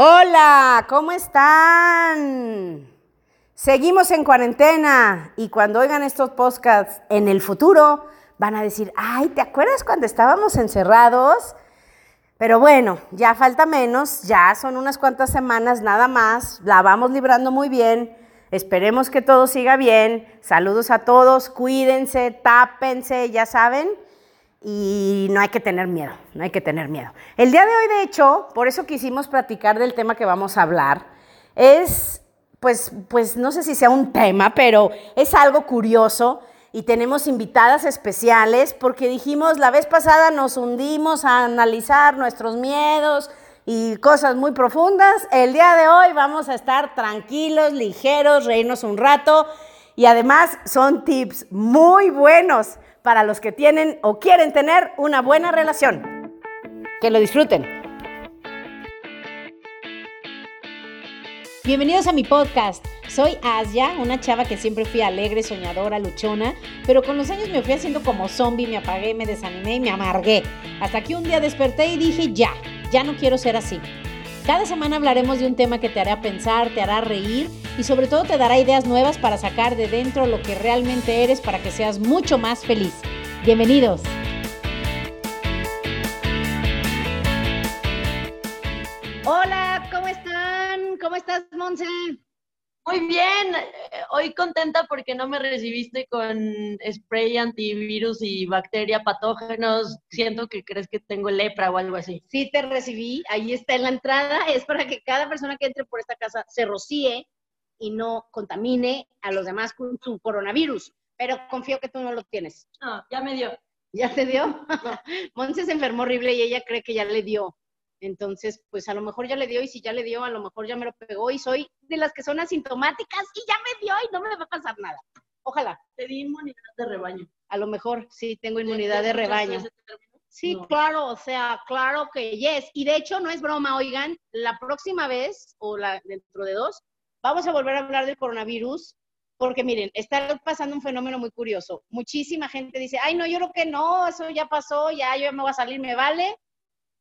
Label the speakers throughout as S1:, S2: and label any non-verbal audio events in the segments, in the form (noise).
S1: Hola, ¿cómo están? Seguimos en cuarentena y cuando oigan estos podcasts en el futuro van a decir, ay, ¿te acuerdas cuando estábamos encerrados? Pero bueno, ya falta menos, ya son unas cuantas semanas nada más, la vamos librando muy bien, esperemos que todo siga bien, saludos a todos, cuídense, tápense, ya saben y no hay que tener miedo, no hay que tener miedo. El día de hoy, de hecho, por eso quisimos platicar del tema que vamos a hablar, es, pues, pues no sé si sea un tema, pero es algo curioso y tenemos invitadas especiales porque dijimos, la vez pasada nos hundimos a analizar nuestros miedos y cosas muy profundas. El día de hoy vamos a estar tranquilos, ligeros, reírnos un rato y además son tips muy buenos para los que tienen o quieren tener una buena relación. Que lo disfruten.
S2: Bienvenidos a mi podcast. Soy Asia, una chava que siempre fui alegre, soñadora, luchona, pero con los años me fui haciendo como zombie, me apagué, me desanimé y me amargué. Hasta que un día desperté y dije, ya, ya no quiero ser así. Cada semana hablaremos de un tema que te hará pensar, te hará reír y sobre todo te dará ideas nuevas para sacar de dentro lo que realmente eres para que seas mucho más feliz. Bienvenidos.
S1: Hola, ¿cómo están? ¿Cómo estás, Monse?
S3: Muy bien, hoy contenta porque no me recibiste con spray antivirus y bacteria patógenos. Siento que crees que tengo lepra o algo así.
S1: Sí, te recibí. Ahí está en la entrada. (laughs) Es para que cada persona que entre por esta casa se rocíe y no contamine a los demás con su coronavirus. Pero confío que tú no lo tienes.
S3: Ah, ya me dio.
S1: ¿Ya te dio? (laughs) Monse se enfermó horrible y ella cree que ya le dio. Entonces, pues a lo mejor ya le dio y si ya le dio, a lo mejor ya me lo pegó y soy de las que son asintomáticas y ya me dio y no me va a pasar nada. Ojalá.
S3: Te di inmunidad de rebaño.
S1: A lo mejor sí tengo inmunidad de rebaño. Sí, claro, o sea, claro que yes. Y de hecho, no es broma, oigan, la próxima vez o la dentro de dos, vamos a volver a hablar del coronavirus, porque miren, está pasando un fenómeno muy curioso. Muchísima gente dice, ay, no, yo creo que no, eso ya pasó, ya yo me voy a salir, me vale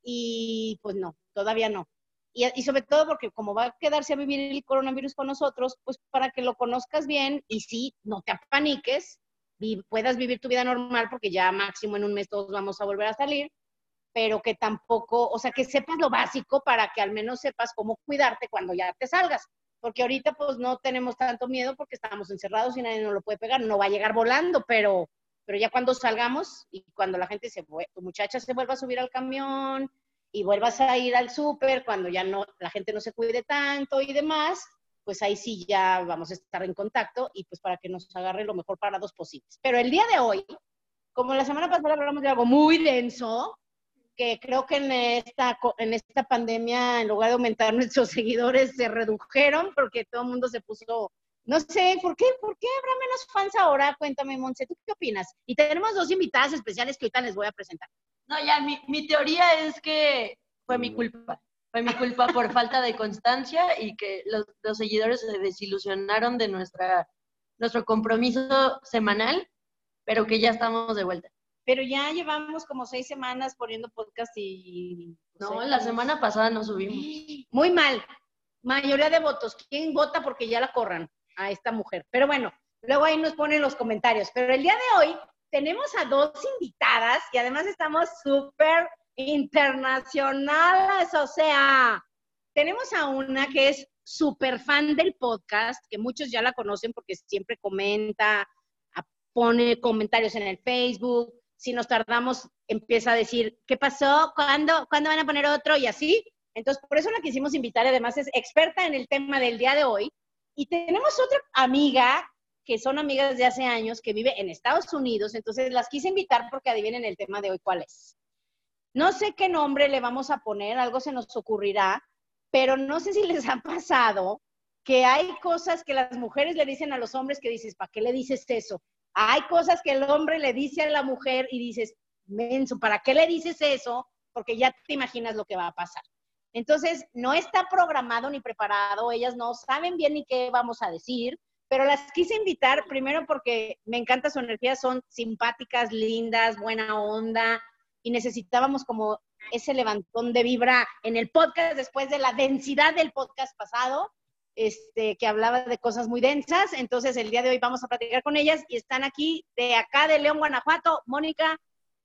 S1: y pues no, todavía no. Y, sobre todo porque como va a quedarse a vivir el coronavirus con nosotros, pues para que lo conozcas bien y sí, no te apaniques, y puedas vivir tu vida normal porque ya máximo en un mes todos vamos a volver a salir, pero que tampoco, o sea, que sepas lo básico para que al menos sepas cómo cuidarte cuando ya te salgas. Porque ahorita pues no tenemos tanto miedo porque estamos encerrados y nadie nos lo puede pegar, no va a llegar volando, pero pero ya cuando salgamos y cuando la gente se, tu muchacha se vuelva a subir al camión y vuelvas a ir al súper, cuando ya no, la gente no se cuide tanto y demás, pues ahí sí ya vamos a estar en contacto y pues para que nos agarre lo mejor para dos posibles. Pero el día de hoy, como la semana pasada hablamos de algo muy denso, que creo que en esta, en esta pandemia, en lugar de aumentar (laughs) nuestros seguidores, se redujeron porque todo el mundo se puso no sé, ¿por qué? ¿Por qué habrá menos fans ahora? Cuéntame, Monse, ¿tú qué opinas? Y tenemos dos invitadas especiales que ahorita les voy a presentar.
S3: No, ya, mi, teoría es que fue mi culpa. Fue mi culpa por (laughs) falta de constancia y que los, seguidores se desilusionaron de nuestra, nuestro compromiso semanal, pero que ya estamos de vuelta.
S1: Pero ya llevamos como seis semanas poniendo podcast y...
S3: No, la semana pasada no subimos.
S1: Muy mal. Mayoría de votos. ¿Quién vota porque ya la corran? A esta mujer. Pero bueno, luego ahí nos ponen los comentarios. Pero el día de hoy tenemos a dos invitadas y además estamos súper internacionales, o sea, tenemos a una que es súper fan del podcast, que muchos ya la conocen porque siempre comenta, pone comentarios en el Facebook, si nos tardamos empieza a decir, ¿qué pasó? ¿Cuándo, ¿Cuándo van a poner otro? Y así. Entonces, por eso la quisimos invitar, además es experta en el tema del día de hoy, y tenemos otra amiga que son amigas de hace años que vive en Estados Unidos, entonces las quise invitar porque adivinen el tema de hoy cuál es. No sé qué nombre le vamos a poner, algo se nos ocurrirá, pero no sé si les ha pasado que hay cosas que las mujeres le dicen a los hombres que dices, ¿para qué le dices eso? Hay cosas que el hombre le dice a la mujer y dices, menso, ¿para qué le dices eso? Porque ya te imaginas lo que va a pasar. Entonces, no está programado ni preparado, ellas no saben bien ni qué vamos a decir, pero las quise invitar primero porque me encanta su energía, son simpáticas, lindas, buena onda, y necesitábamos como ese levantón de vibra en el podcast después de la densidad del podcast pasado, este, que hablaba de cosas muy densas. Entonces, el día de hoy vamos a platicar con ellas y están aquí de acá de León, Guanajuato. Mónica,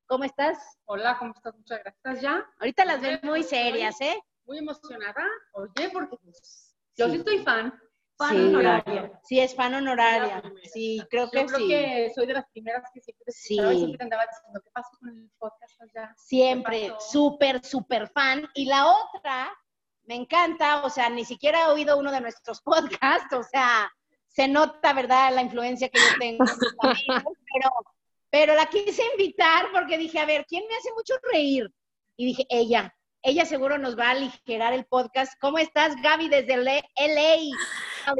S1: ¿cómo estás?
S4: Hola, ¿cómo estás? Muchas gracias. ¿Ya?
S1: Ahorita las ven muy serias, ¿eh?
S4: Muy emocionada. Oye, porque pues, yo sí estoy fan.
S1: Fan honoraria. Sí, es fan honoraria. Sí, creo que
S4: yo creo
S1: sí.
S4: que soy de las primeras que siempre te
S1: Sí.
S4: escuchaba y siempre andaba diciendo, ¿qué pasó con el podcast allá?
S1: Siempre, súper, súper fan. Y la otra, me encanta, o sea, ni siquiera he oído uno de nuestros (laughs) podcasts, o sea, se nota, ¿verdad?, la influencia que yo tengo en sus amigos, (laughs) pero, pero la quise invitar porque dije, a ver, ¿quién me hace mucho reír? Y dije, ella, ella seguro nos va a aligerar el podcast. ¿Cómo estás, Gaby, desde LA?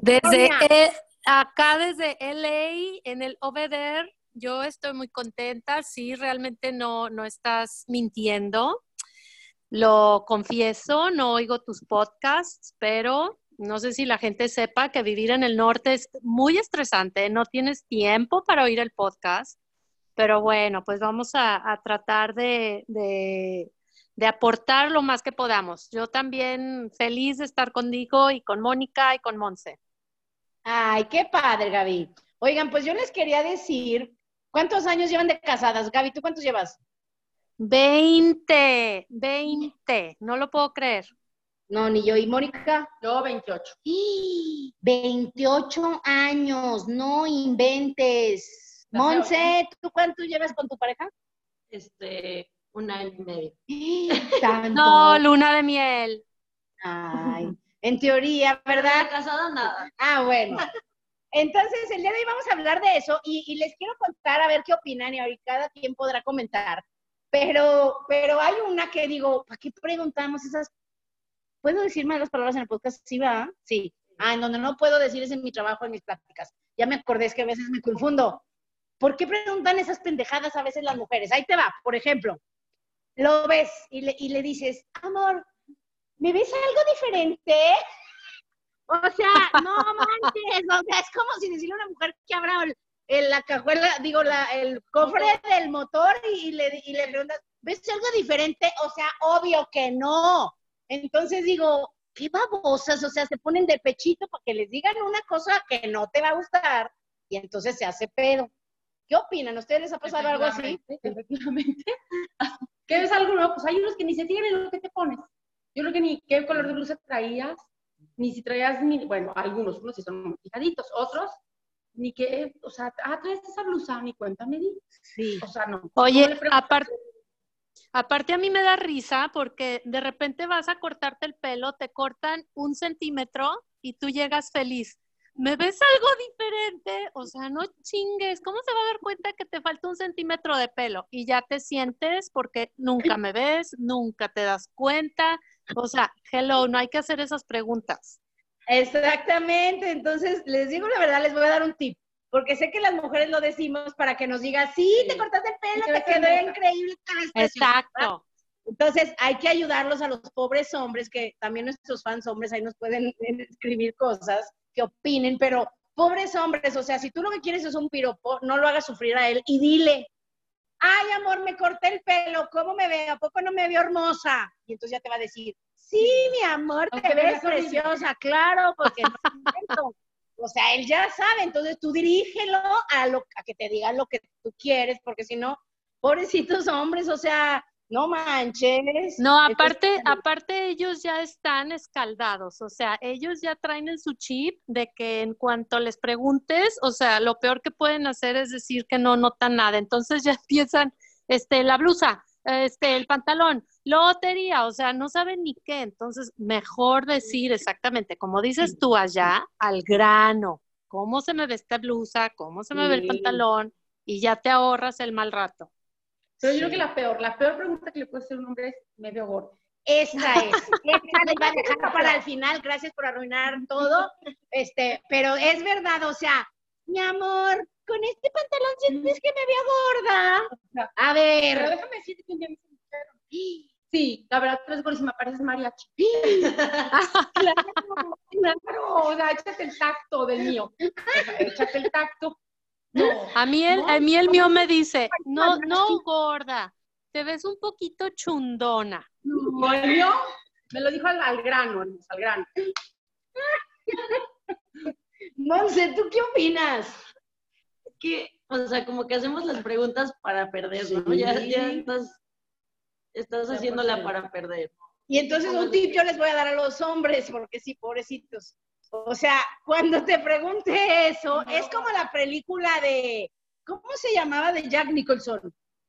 S5: Desde eh, acá, desde LA, en el Obeder, yo estoy muy contenta. Sí, realmente no, no estás mintiendo. Lo confieso, no oigo tus podcasts, pero no sé si la gente sepa que vivir en el norte es muy estresante. No tienes tiempo para oír el podcast. Pero bueno, pues vamos a, a tratar de, de- de aportar lo más que podamos. Yo también feliz de estar contigo y con Mónica y con Monse.
S1: Ay, qué padre, Gaby. Oigan, pues yo les quería decir, ¿cuántos años llevan de casadas? Gaby, ¿tú cuántos llevas?
S5: 20, 20, no lo puedo creer.
S1: No, ni yo. ¿Y Mónica?
S4: Yo 28.
S1: ¡Y! 28 años, no inventes. Monse, ¿tú cuánto llevas con tu pareja?
S3: Este, un año y medio. (gasps)
S5: No, luna de miel.
S1: Ay, en teoría, ¿verdad?
S3: casada nada.
S1: Ah, bueno. Entonces, el día de hoy vamos a hablar de eso y, y les quiero contar a ver qué opinan y ahorita cada quien podrá comentar. Pero, pero hay una que digo, ¿para qué preguntamos esas? ¿Puedo decir malas palabras en el podcast? Sí, va. Sí. Ah, en donde no puedo decir es en mi trabajo, en mis pláticas. Ya me acordé, es que a veces me confundo. ¿Por qué preguntan esas pendejadas a veces las mujeres? Ahí te va, por ejemplo. Lo ves y le, y le dices, amor, ¿me ves algo diferente? O sea, no manches, o sea, es como si decirle a una mujer que abra el- el- la cajuela, digo, la, el cofre del motor y, le, y le preguntas, ¿ves algo diferente? O sea, obvio que no. Entonces digo, qué babosas, o sea, se ponen de pechito para que les digan una cosa que no te va a gustar y entonces se hace pedo. ¿Qué opinan? ¿Ustedes les ha pasado algo así?
S4: Efectivamente, Efectivamente. ¿Qué ves algo nuevo? Pues hay unos que ni se fijan en lo que te pones. Yo creo que ni qué color de blusa traías, ni si traías, ni, bueno, algunos, unos sí son muy fijaditos, otros, ni que, o sea, ah, traes esa blusa, ni cuéntame, di.
S1: Sí.
S4: O sea, no.
S5: Oye,
S4: No
S5: aparte, aparte a mí me da risa porque de repente vas a cortarte el pelo, te cortan un centímetro y tú llegas feliz. ¿Me ves algo diferente? O sea, no chingues. ¿Cómo se va a dar cuenta que te falta un centímetro de pelo? Y ya te sientes porque nunca me ves, nunca te das cuenta. O sea, hello, no hay que hacer esas preguntas.
S1: Exactamente, entonces les digo la verdad, les voy a dar un tip, porque sé que las mujeres lo decimos para que nos digan, sí, te cortaste el pelo,
S4: te
S1: quedó
S4: hermosa".
S1: increíble. te ves preciosa".
S5: Exacto.
S1: Entonces hay que ayudarlos a los pobres hombres, que también nuestros fans hombres ahí nos pueden (laughs) escribir cosas que opinen, pero pobres hombres, o sea, si tú lo que quieres es un piropo, no lo hagas sufrir a él y dile, ay amor, me corté el pelo, ¿cómo me veo? ¿A poco no me veo hermosa? Y entonces ya te va a decir, sí, mi amor, te
S4: Aunque
S1: ves preciosa, claro, porque no. O sea, él ya sabe, entonces tú dirígelo a, lo, a que te diga lo que tú quieres, porque si no, pobrecitos hombres, o sea, no manches.
S5: No, aparte, aparte ellos ya están escaldados, o sea, ellos ya traen en su chip de que en cuanto les preguntes, o sea, lo peor que pueden hacer es decir que no notan nada. Entonces ya (laughs) empiezan, este, la blusa, este, el pantalón, lotería, o sea, no saben ni qué. Entonces, mejor decir exactamente, como dices tú allá, al grano, cómo se me ve esta blusa, cómo se me ve el pantalón, y ya te ahorras el mal rato.
S4: Pero yo creo que la peor, la peor pregunta que le puede hacer un hombre es, me veo gordo.
S1: Esta es, (laughs) esta les va a dejar para el final, gracias por arruinar todo, este, pero es verdad, o sea, mi amor, con este pantalón sientes que me veo gorda. A
S4: Pero
S1: ver,
S4: déjame decirte que un día me dijeron, sí, la verdad, tú eres gordísima, pareces mariachi. (laughs) claro, claro, o sea, échate el tacto del mío. (laughs) Échate el tacto. No,
S5: A mí el,
S4: No,
S5: a mí el mío me dice, no,
S1: no,
S5: no gorda, te ves un poquito chundona.
S4: Bueno, me lo dijo al, al grano, al grano. (laughs)
S1: Monse, ¿tú qué opinas?
S3: Que, o sea, como que hacemos las preguntas para perder, ¿no? Ya, ya estás, estás haciéndola para perder.
S1: Y entonces un tip yo les voy a dar a los hombres, porque sí, pobrecitos. O sea, cuando te pregunte eso, es como la película de, ¿cómo se llamaba de Jack Nicholson?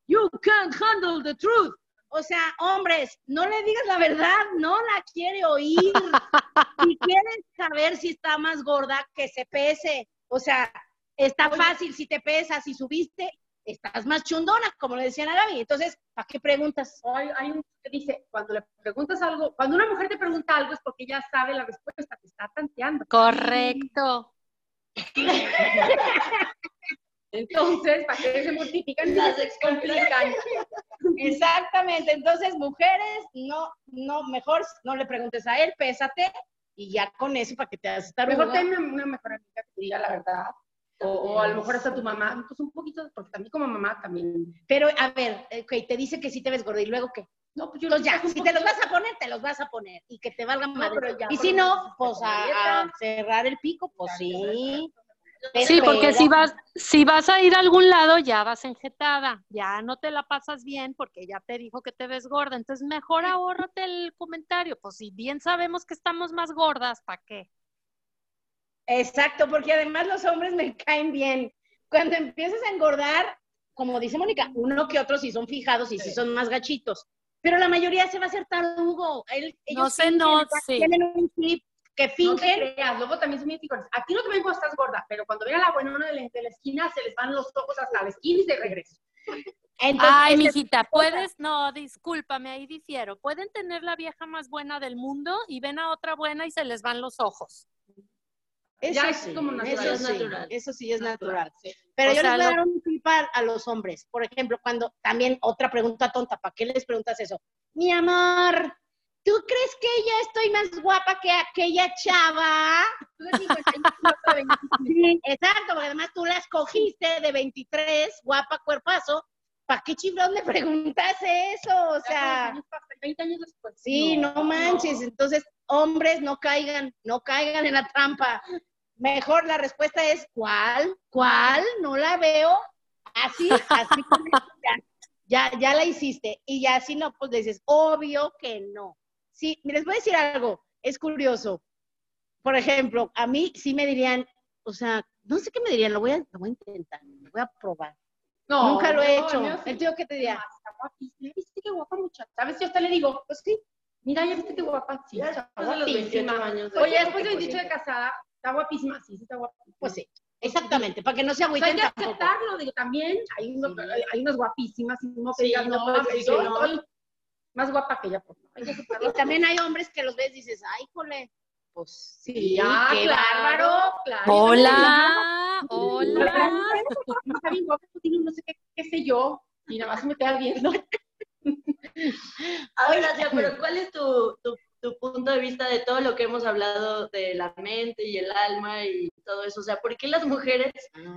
S1: You can't handle the truth. O sea, hombres, no le digas la verdad, no la quiere oír. (laughs) Si quieres saber si está más gorda, que se pese. O sea, está fácil si te pesas, si subiste, estás más chundona, como le decían a Gaby. Entonces, ¿para qué preguntas?
S4: Hay, hay un que dice, cuando le preguntas algo, cuando una mujer te pregunta algo es porque ya sabe la respuesta, te está tanteando.
S5: Correcto. (laughs)
S4: Entonces, ¿para qué se multiplican? Las explican.
S1: Exactamente. Entonces, mujeres, no, no, mejor no le preguntes a él, pésate y ya con eso para que te hagas estar
S4: Mejor ten una, una mejor amiga que te diga la verdad. O, o a lo mejor hasta tu mamá, pues un poquito, porque también como mamá también.
S1: Pero, a ver, ok, te dice que sí te ves gorda y luego qué.
S4: No, pues yo
S1: Entonces ya, si te los vas a poner, te los vas a poner y que te valgan madre.
S4: pero ya,
S1: y si no, pues a, cerrar el pico, pues sí.
S5: Sí, porque si vas, si vas a ir a algún lado, ya vas enjetada, ya no te la pasas bien porque ya te dijo que te ves gorda. Entonces, mejor ahórrate el comentario. Pues si bien sabemos que estamos más gordas, ¿para qué?
S1: Exacto, porque además los hombres me (laughs) caen bien. Cuando empiezas a engordar, como dice Mónica, uno que otro sí son fijados y sí son más gachitos. Pero la mayoría se va a hacer tarugo. Él-
S5: No
S1: ellos
S5: sé,
S1: fingen,
S5: no,
S1: o sea,
S5: sí.
S1: Tienen un chip que
S4: No te
S1: fingen.
S4: creas, luego también son bien fijones. A ti no te ven cuando estás gorda, pero cuando ven a la buenona de la, de la esquina, se les van los ojos hasta la esquina y de regreso.
S1: Entonces,
S5: Ay,
S1: ese-
S5: mijita, puedes, no, discúlpame, ahí difiero. Pueden tener la vieja más buena del mundo y ven a otra buena y se les van los ojos.
S1: Eso
S4: Ya es
S1: sí,
S4: como natural,
S1: eso
S3: es
S1: sí,
S3: natural.
S1: Eso sí es natural.
S4: Sí.
S1: Pero
S5: O
S1: yo
S5: sea,
S1: les voy a dar un tip a, los hombres. Por ejemplo, cuando también otra pregunta tonta, ¿para qué les preguntas eso? Mi amor, ¿tú crees que ya estoy más guapa que aquella chava? (laughs)
S4: Tú de 55, de 25.
S1: Sí, exacto, porque además tú la escogiste de 23, guapa, cuerpazo. ¿Para qué chiflón le preguntas eso? O sea,
S4: con los años pasan, 20 años después.
S1: sí, no, manches. Entonces, hombres, no caigan, no caigan en la trampa. Mejor la respuesta es, ¿cuál? ¿Cuál? No la veo. Así, así (laughs) con eso ya, ya, ya la hiciste. Y ya si no, pues le dices, obvio que no. Sí, les voy a decir algo, es curioso. Por ejemplo, a mí sí me dirían, o sea, no sé qué me dirían, lo voy a, lo voy a intentar, lo voy a probar.
S4: No,
S1: Nunca lo he
S4: no,
S1: hecho.
S4: el mío sí.
S1: ¿El tío qué te diría?
S4: Ah, Está guapísima. ¿Ya ¿Viste qué guapa muchacha? ¿Sabes? Yo hasta le digo, pues sí. Mira, ya viste qué guapa. Sí,
S3: Ya después de los
S4: guapísima.
S3: 28 años
S4: Oye, después de
S3: pues,
S4: 28 de casada, está guapísima. Sí, sí, está guapísima.
S1: Pues sí, exactamente, para que no se
S4: O sea, hay
S1: agüiten
S4: que
S1: tampoco.
S4: aceptarlo, digo, también hay, unos,
S1: Sí.
S4: hay unas guapísimas, y no que
S3: Sí,
S4: digas, no,
S3: no
S4: pues, yo
S3: no.
S4: más guapa que ella, pues no, hay que aceptarlo.
S1: Y también hay hombres que los ves y dices, ay, jole, pues sí,
S4: Ya,
S1: qué
S4: claro,
S1: bárbaro.
S4: claro.
S5: Hola, hola.
S4: Está bien guapa, tú tienes no sé qué, qué sé yo, y nada más me queda viendo. (laughs)
S3: Ahora, pero ¿cuál es tu, tu, tu punto de vista de todo lo que hemos hablado de la mente y el alma y todo eso? O sea, ¿por qué las mujeres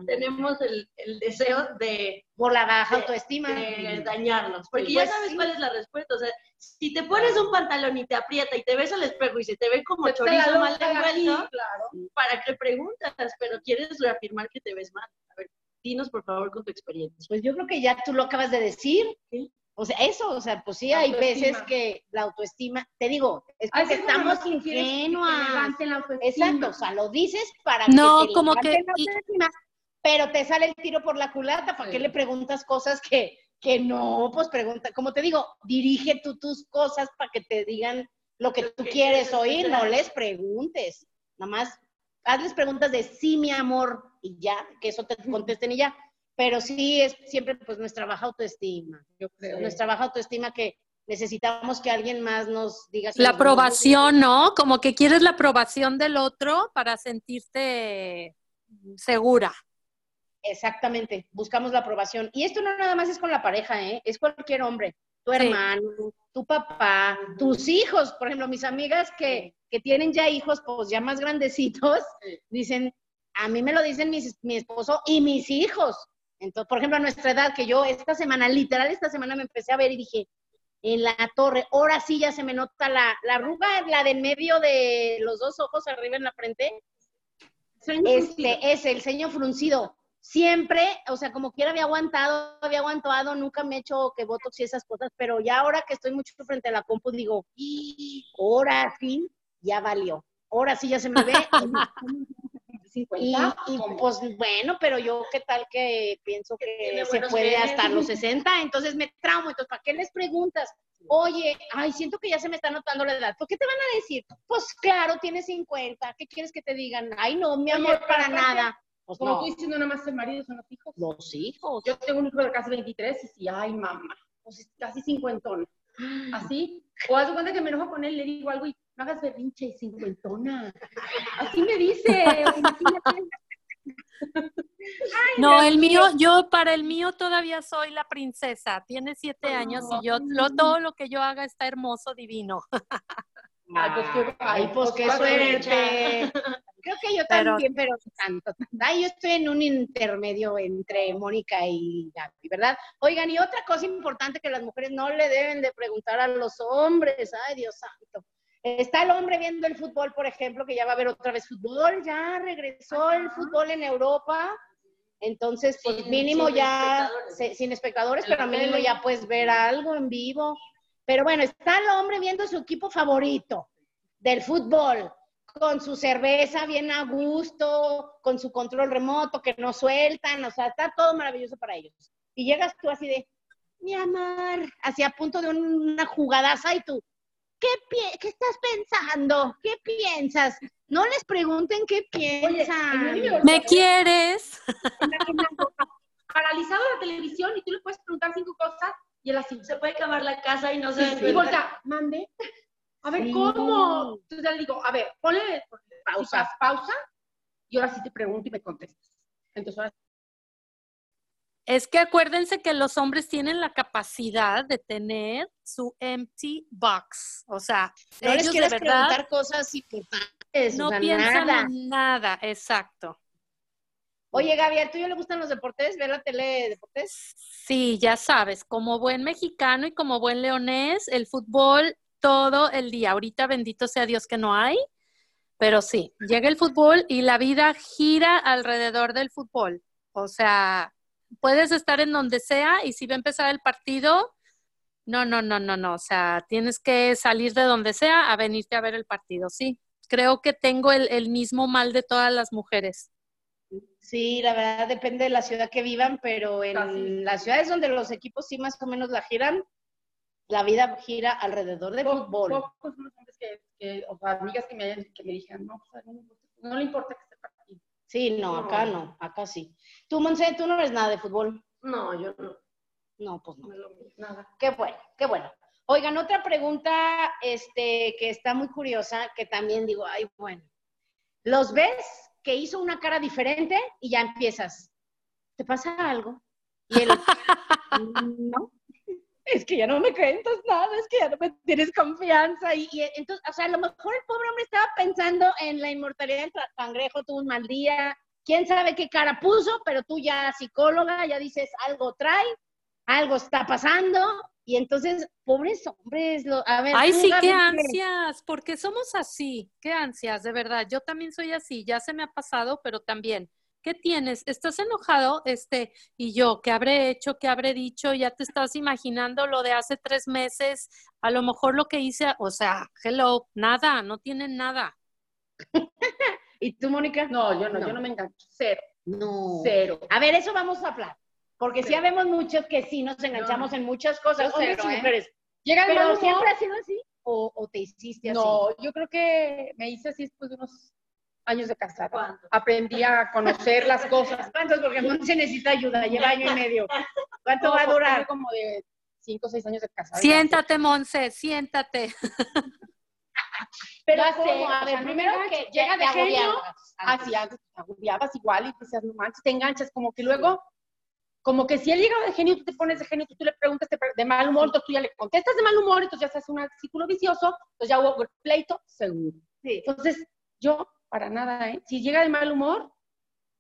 S3: tenemos el, el deseo de,
S1: Por la baja
S3: de-
S1: autoestima.
S3: de dañarnos? Porque ya
S1: Pues
S3: sabes
S1: sí.
S3: cuál es la respuesta. O sea, si te pones un pantalón y te aprieta y te ves al espejo y se te ve como
S4: te
S3: chorizo mal envuelto,
S4: claro.
S3: ¿para qué preguntas? Pero quieres reafirmar que te ves mal. A ver, dinos por favor con tu experiencia.
S1: Pues yo creo que ya tú lo acabas de decir.
S3: Sí.
S1: O sea, eso, o sea, pues sí, hay veces que la autoestima, te digo, es porque estamos
S4: que te
S1: ingenuas.
S4: la autoestima.
S1: Exacto, o sea, lo dices para
S5: No,
S1: que te
S5: como que-
S1: la
S5: y-
S1: autoestima, pero te sale el tiro por la culata, ¿para
S4: Sí.
S1: qué le preguntas cosas que, que no? Pues pregunta, como te digo, dirige tú tus cosas para que te digan lo que
S3: Lo
S1: tú
S3: que
S1: quieres oír, no les preguntes, nada más hazles preguntas de sí, mi amor, y ya, que eso te contesten y ya. Pero sí es siempre pues nuestra baja autoestima,
S4: Yo creo.
S1: nuestra baja autoestima que necesitamos que alguien más nos diga.
S5: La aprobación, ¿no? Como que quieres la aprobación del otro para sentirte segura.
S1: Exactamente, buscamos la aprobación. Y esto no nada más es con la pareja, ¿eh? es cualquier hombre, tu
S5: Sí.
S1: hermano, tu papá, tus hijos. Por ejemplo, mis amigas que, que tienen ya hijos, pues ya más grandecitos, dicen, a mí me lo dicen mis- mi esposo y mis hijos. Entonces, por ejemplo, a nuestra edad, que yo esta semana, literal esta semana me empecé a ver y dije, en la torre. Ahora sí ya se me nota la, la arruga, la de en medio de los dos ojos arriba en la frente. Este es el ceño fruncido. Siempre, o sea, como quiera había aguantado, había aguantado, nunca me he hecho que botox y esas cosas, pero ya ahora que estoy mucho frente a la compu digo, y ahora sí, ya valió. Ahora sí ya se me ve. Y, y, pues bueno, pero yo qué tal que pienso que se puede hasta los (laughs) 60, entonces me traumo, entonces ¿para qué les preguntas? Oye, ay, siento que ya se me está notando la edad. ¿Por qué te van a decir? Pues claro, tienes 50, ¿qué quieres que te digan? Ay, no, mi amor, para nada.
S4: Pues Como tú diciendo nada más el marido son los hijos.
S1: Los hijos.
S4: Yo tengo un hijo de casi 23 y sí, ay, mamá, pues casi cincuentón. (gasps) Así. O haz cuenta que me enojo con él, le digo algo y no hagas berrinche y cincuentona. Así me dice,
S5: no, el mío, yo para el mío todavía soy la princesa. Tiene siete años y yo lo, todo lo que yo haga está hermoso, divino.
S1: Ay, pues qué, ay, pues qué suerte. Creo que yo también, pero, tanto. Ay, yo estoy en un intermedio entre Mónica y Gaby, ¿verdad? Oigan, y otra cosa importante que las mujeres no le deben de preguntar a los hombres, ay, Dios santo. Está el hombre viendo el fútbol, por ejemplo, que ya va a haber otra vez fútbol, ya regresó el fútbol en Europa. Entonces, pues mínimo ya, sin espectadores, pero mínimo ya puedes ver algo en vivo. Pero bueno, está el hombre viendo su equipo favorito del fútbol, con su cerveza bien a gusto, con su control remoto que no sueltan, o sea, está todo maravilloso para ellos. Y llegas tú así de, mi amor, así a punto de una jugadaza y tú, ¿Qué, ¿Qué estás pensando? ¿Qué piensas? No les pregunten qué piensan.
S5: ¿Me quieres?
S4: Paralizado la televisión y tú le puedes preguntar cinco cosas y él así.
S3: Se puede acabar la casa y no se...
S4: Sí, y volta, mande. A ver, ¿cómo? Entonces ya le digo, a ver, ponle pausa, pausa y ahora sí te pregunto y me contestas. Entonces ahora
S5: es que acuérdense que los hombres tienen la capacidad de tener su empty box. O sea,
S1: no ellos les quieres de verdad preguntar cosas importantes.
S5: No piensan en nada, exacto.
S1: Oye, Gaby, ¿a tú ya le gustan los deportes? ¿Ver la tele de deportes?
S5: Sí, ya sabes, como buen mexicano y como buen leonés, el fútbol todo el día. Ahorita bendito sea Dios que no hay, pero sí, llega el fútbol y la vida gira alrededor del fútbol. O sea, puedes estar en donde sea y si va a empezar el partido, no, no, no, no, no, o sea, tienes que salir de donde sea a venirte a ver el partido, sí. Creo que tengo el, mismo mal de todas las mujeres.
S1: Sí, la verdad depende de la ciudad que vivan, pero en las ciudades donde los equipos sí más o menos la giran, la vida gira alrededor del fútbol.
S4: Pocos hombres que, o amigas que me, que me dijeron, no, pues, no le importa que.
S1: Sí, no, acá no, acá sí. Tú, Monse, tú no eres nada de fútbol.
S3: No, yo no.
S1: No, pues no. Nada. Qué bueno, qué bueno. Oigan, otra pregunta este, que está muy curiosa, que también digo, ay, bueno. ¿Los ves que hizo una cara diferente y ya empiezas? ¿Te pasa algo? Y él, (laughs) no, es que ya no me cuentas nada, es que ya no me tienes confianza. Y, y, entonces, o sea, a lo mejor el pobre hombre estaba pensando en la inmortalidad del cangrejo, tuvo un mal día, quién sabe qué cara puso, pero tú ya psicóloga, ya dices, algo trae, algo está pasando, y entonces, pobres hombres, a ver.
S5: Ay, sí, qué ansias, porque somos así, qué ansias, de verdad. Yo también soy así, ya se me ha pasado, pero también. ¿Qué tienes? ¿Estás enojado? Este, y yo, ¿qué habré hecho? ¿Qué habré dicho? Ya te estás imaginando lo de hace tres meses, a lo mejor lo que hice, o sea, hello, nada, no tienen nada. (laughs)
S1: ¿Y tú, Mónica?
S4: No, yo no, yo no me engancho. Cero.
S1: No.
S4: Cero.
S1: A ver, eso vamos a hablar. Porque sí habemos muchos que sí nos enganchamos en muchas cosas, hombres y ¿eh? mujeres. Llega Pero siempre ha sido así o, te hiciste así.
S4: No, yo creo que me hice así después de unos años de casada. Aprendí a conocer las cosas.
S1: ¿Cuántos? Porque no se necesita ayuda, lleva año y medio. ¿Cuánto va a durar?
S4: Como de cinco o seis años de casada.
S5: Siéntate, Monse, siéntate.
S1: Pero ¿cómo? a ver, primero que llega de genio,
S4: así agobiabas igual y decías, no manches, te enganchas, como que luego, como que si él llega de genio, tú te pones de genio, tú, le preguntas de mal humor, entonces tú ya le contestas de mal humor, entonces ya se hace un círculo vicioso, entonces ya hubo pleito, seguro. Sí. Entonces, yo, para nada, ¿eh? Si llega de mal humor,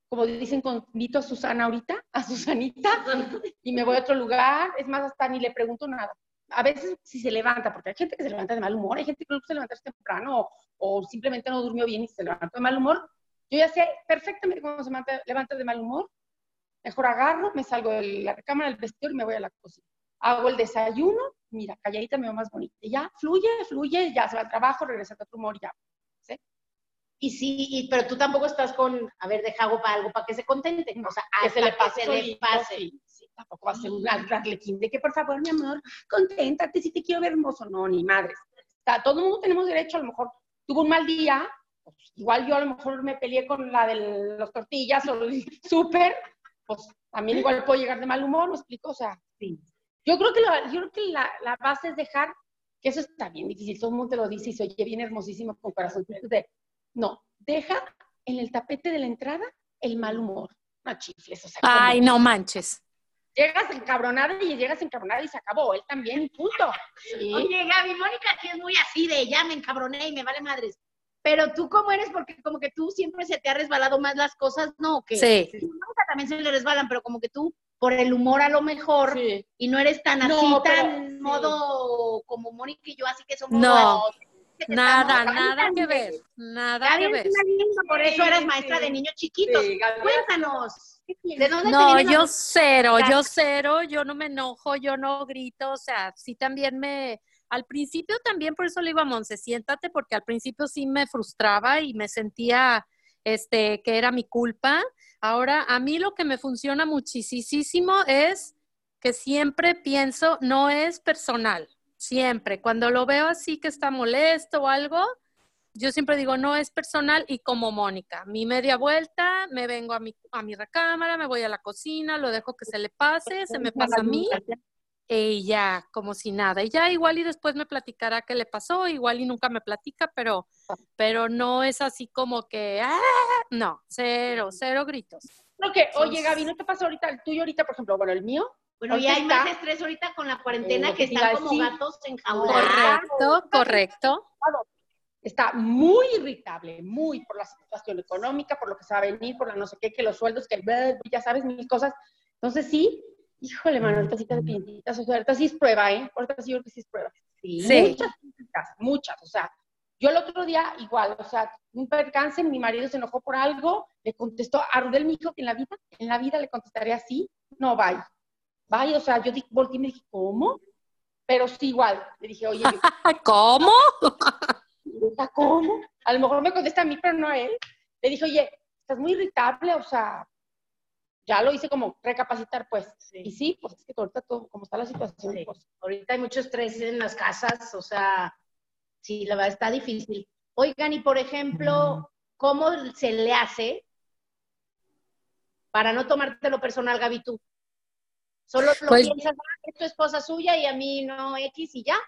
S4: como dicen con Nito a Susana ahorita, a Susanita, (laughs) y me voy a otro lugar, es más, hasta ni le pregunto nada. a veces si se levanta, porque hay gente que se levanta de mal humor, hay gente que no se levanta temprano o, simplemente no durmió bien y se levanta de mal humor. Yo ya sé perfectamente cómo se levanta de mal humor. Mejor agarro, me salgo de la cámara del vestidor y me voy a la cocina. Hago el desayuno, mira, calladita me veo más bonita. ya, fluye, fluye, ya se va al trabajo, regresa a tu humor, ya.
S1: Y sí, pero tú tampoco estás con, a ver, deja algo para algo para que se contente. O sea, que se le pase. Se le pase.
S4: Sí, tampoco va a ser un arlequín de que, por favor, mi amor, conténtate si te quiero ver hermoso. No, ni madres. O todo el mundo tenemos derecho, a lo mejor tuvo un mal día, pues, igual yo a lo mejor me peleé con la de las tortillas o el (laughs) súper, pues también igual puedo llegar de mal humor, ¿me explico? O sea, sí. Yo creo que, yo creo que la, la, base es dejar, que eso está bien difícil, todo el mundo te lo dice y se oye bien hermosísimo con corazón. De, no, deja en el tapete de la entrada el mal humor. No chifles, o sea.
S5: Ay, no manches.
S4: Llegas encabronada y llegas encabronada y se acabó. Él también, punto.
S1: Oye, Gaby, Mónica aquí es muy así de ya me encabroné y me vale madres. Pero tú, ¿cómo eres? Porque como que tú siempre se te ha resbalado más las cosas, ¿no? Que
S5: sí.
S1: Mónica también se le resbalan, pero como que tú, por el humor a lo mejor, y no eres tan así, tan modo como Mónica y yo, así que somos
S5: no. Nada, nada que ver, nada que ver.
S1: Por eso eras maestra de niños chiquitos. Cuéntanos.
S5: ¿De dónde no, yo cero, yo cero, yo no me enojo, yo no grito, o sea, sí también me, al principio también por eso le iba a Monse, siéntate, porque al principio sí me frustraba y me sentía, este, que era mi culpa. Ahora, a mí lo que me funciona muchísimo es que siempre pienso, no es personal, Siempre. Cuando lo veo así que está molesto o algo, yo siempre digo, no es personal y como Mónica, mi media vuelta, me vengo a mi, a mi recámara, me voy a la cocina, lo dejo que se le pase, se me pasa a mí y ya, como si nada. Y ya igual y después me platicará qué le pasó, igual y nunca me platica, pero, pero no es así como que, ¡ah! no, cero, cero gritos.
S4: Lo que, oye Gaby, ¿no te pasa ahorita el tuyo ahorita, por ejemplo, bueno, el mío?
S1: Bueno, y hay más estrés ahorita con la cuarentena que están como gatos enjaulados.
S5: Correcto, correcto.
S4: Está muy irritable, muy por la situación económica, por lo que se va a venir, por la no sé qué, que los sueldos, que ya sabes, mil cosas. Entonces sí, híjole, mano, ahorita sí te pintitas, o sea, ahorita sí es prueba, ¿eh? Ahorita sí yo creo que sí es prueba. Sí. Muchas, muchas, o sea, yo el otro día igual, o sea, un percance, mi marido se enojó por algo, le contestó a Rudel, mi hijo, que en la vida, en la vida le contestaré así, no, vaya vaya, o sea, yo volteé y me dije, ¿cómo? Pero sí, igual, le dije, oye, (laughs)
S5: ¿cómo? (laughs)
S4: ¿Cómo? A lo mejor me contesta a mí, pero no a él. Le dije, oye, estás muy irritable, o sea, ya lo hice como recapacitar, pues. Y sí, pues es que ahorita todo, como está la situación, pues.
S1: Ahorita hay mucho estrés en las casas, o sea, sí, la verdad está difícil. Oigan, y por ejemplo, ¿cómo se le hace para no tomártelo personal, Gaby, tú? Solo lo pues, piensas, ah, es tu esposa suya y a mí no X y ya.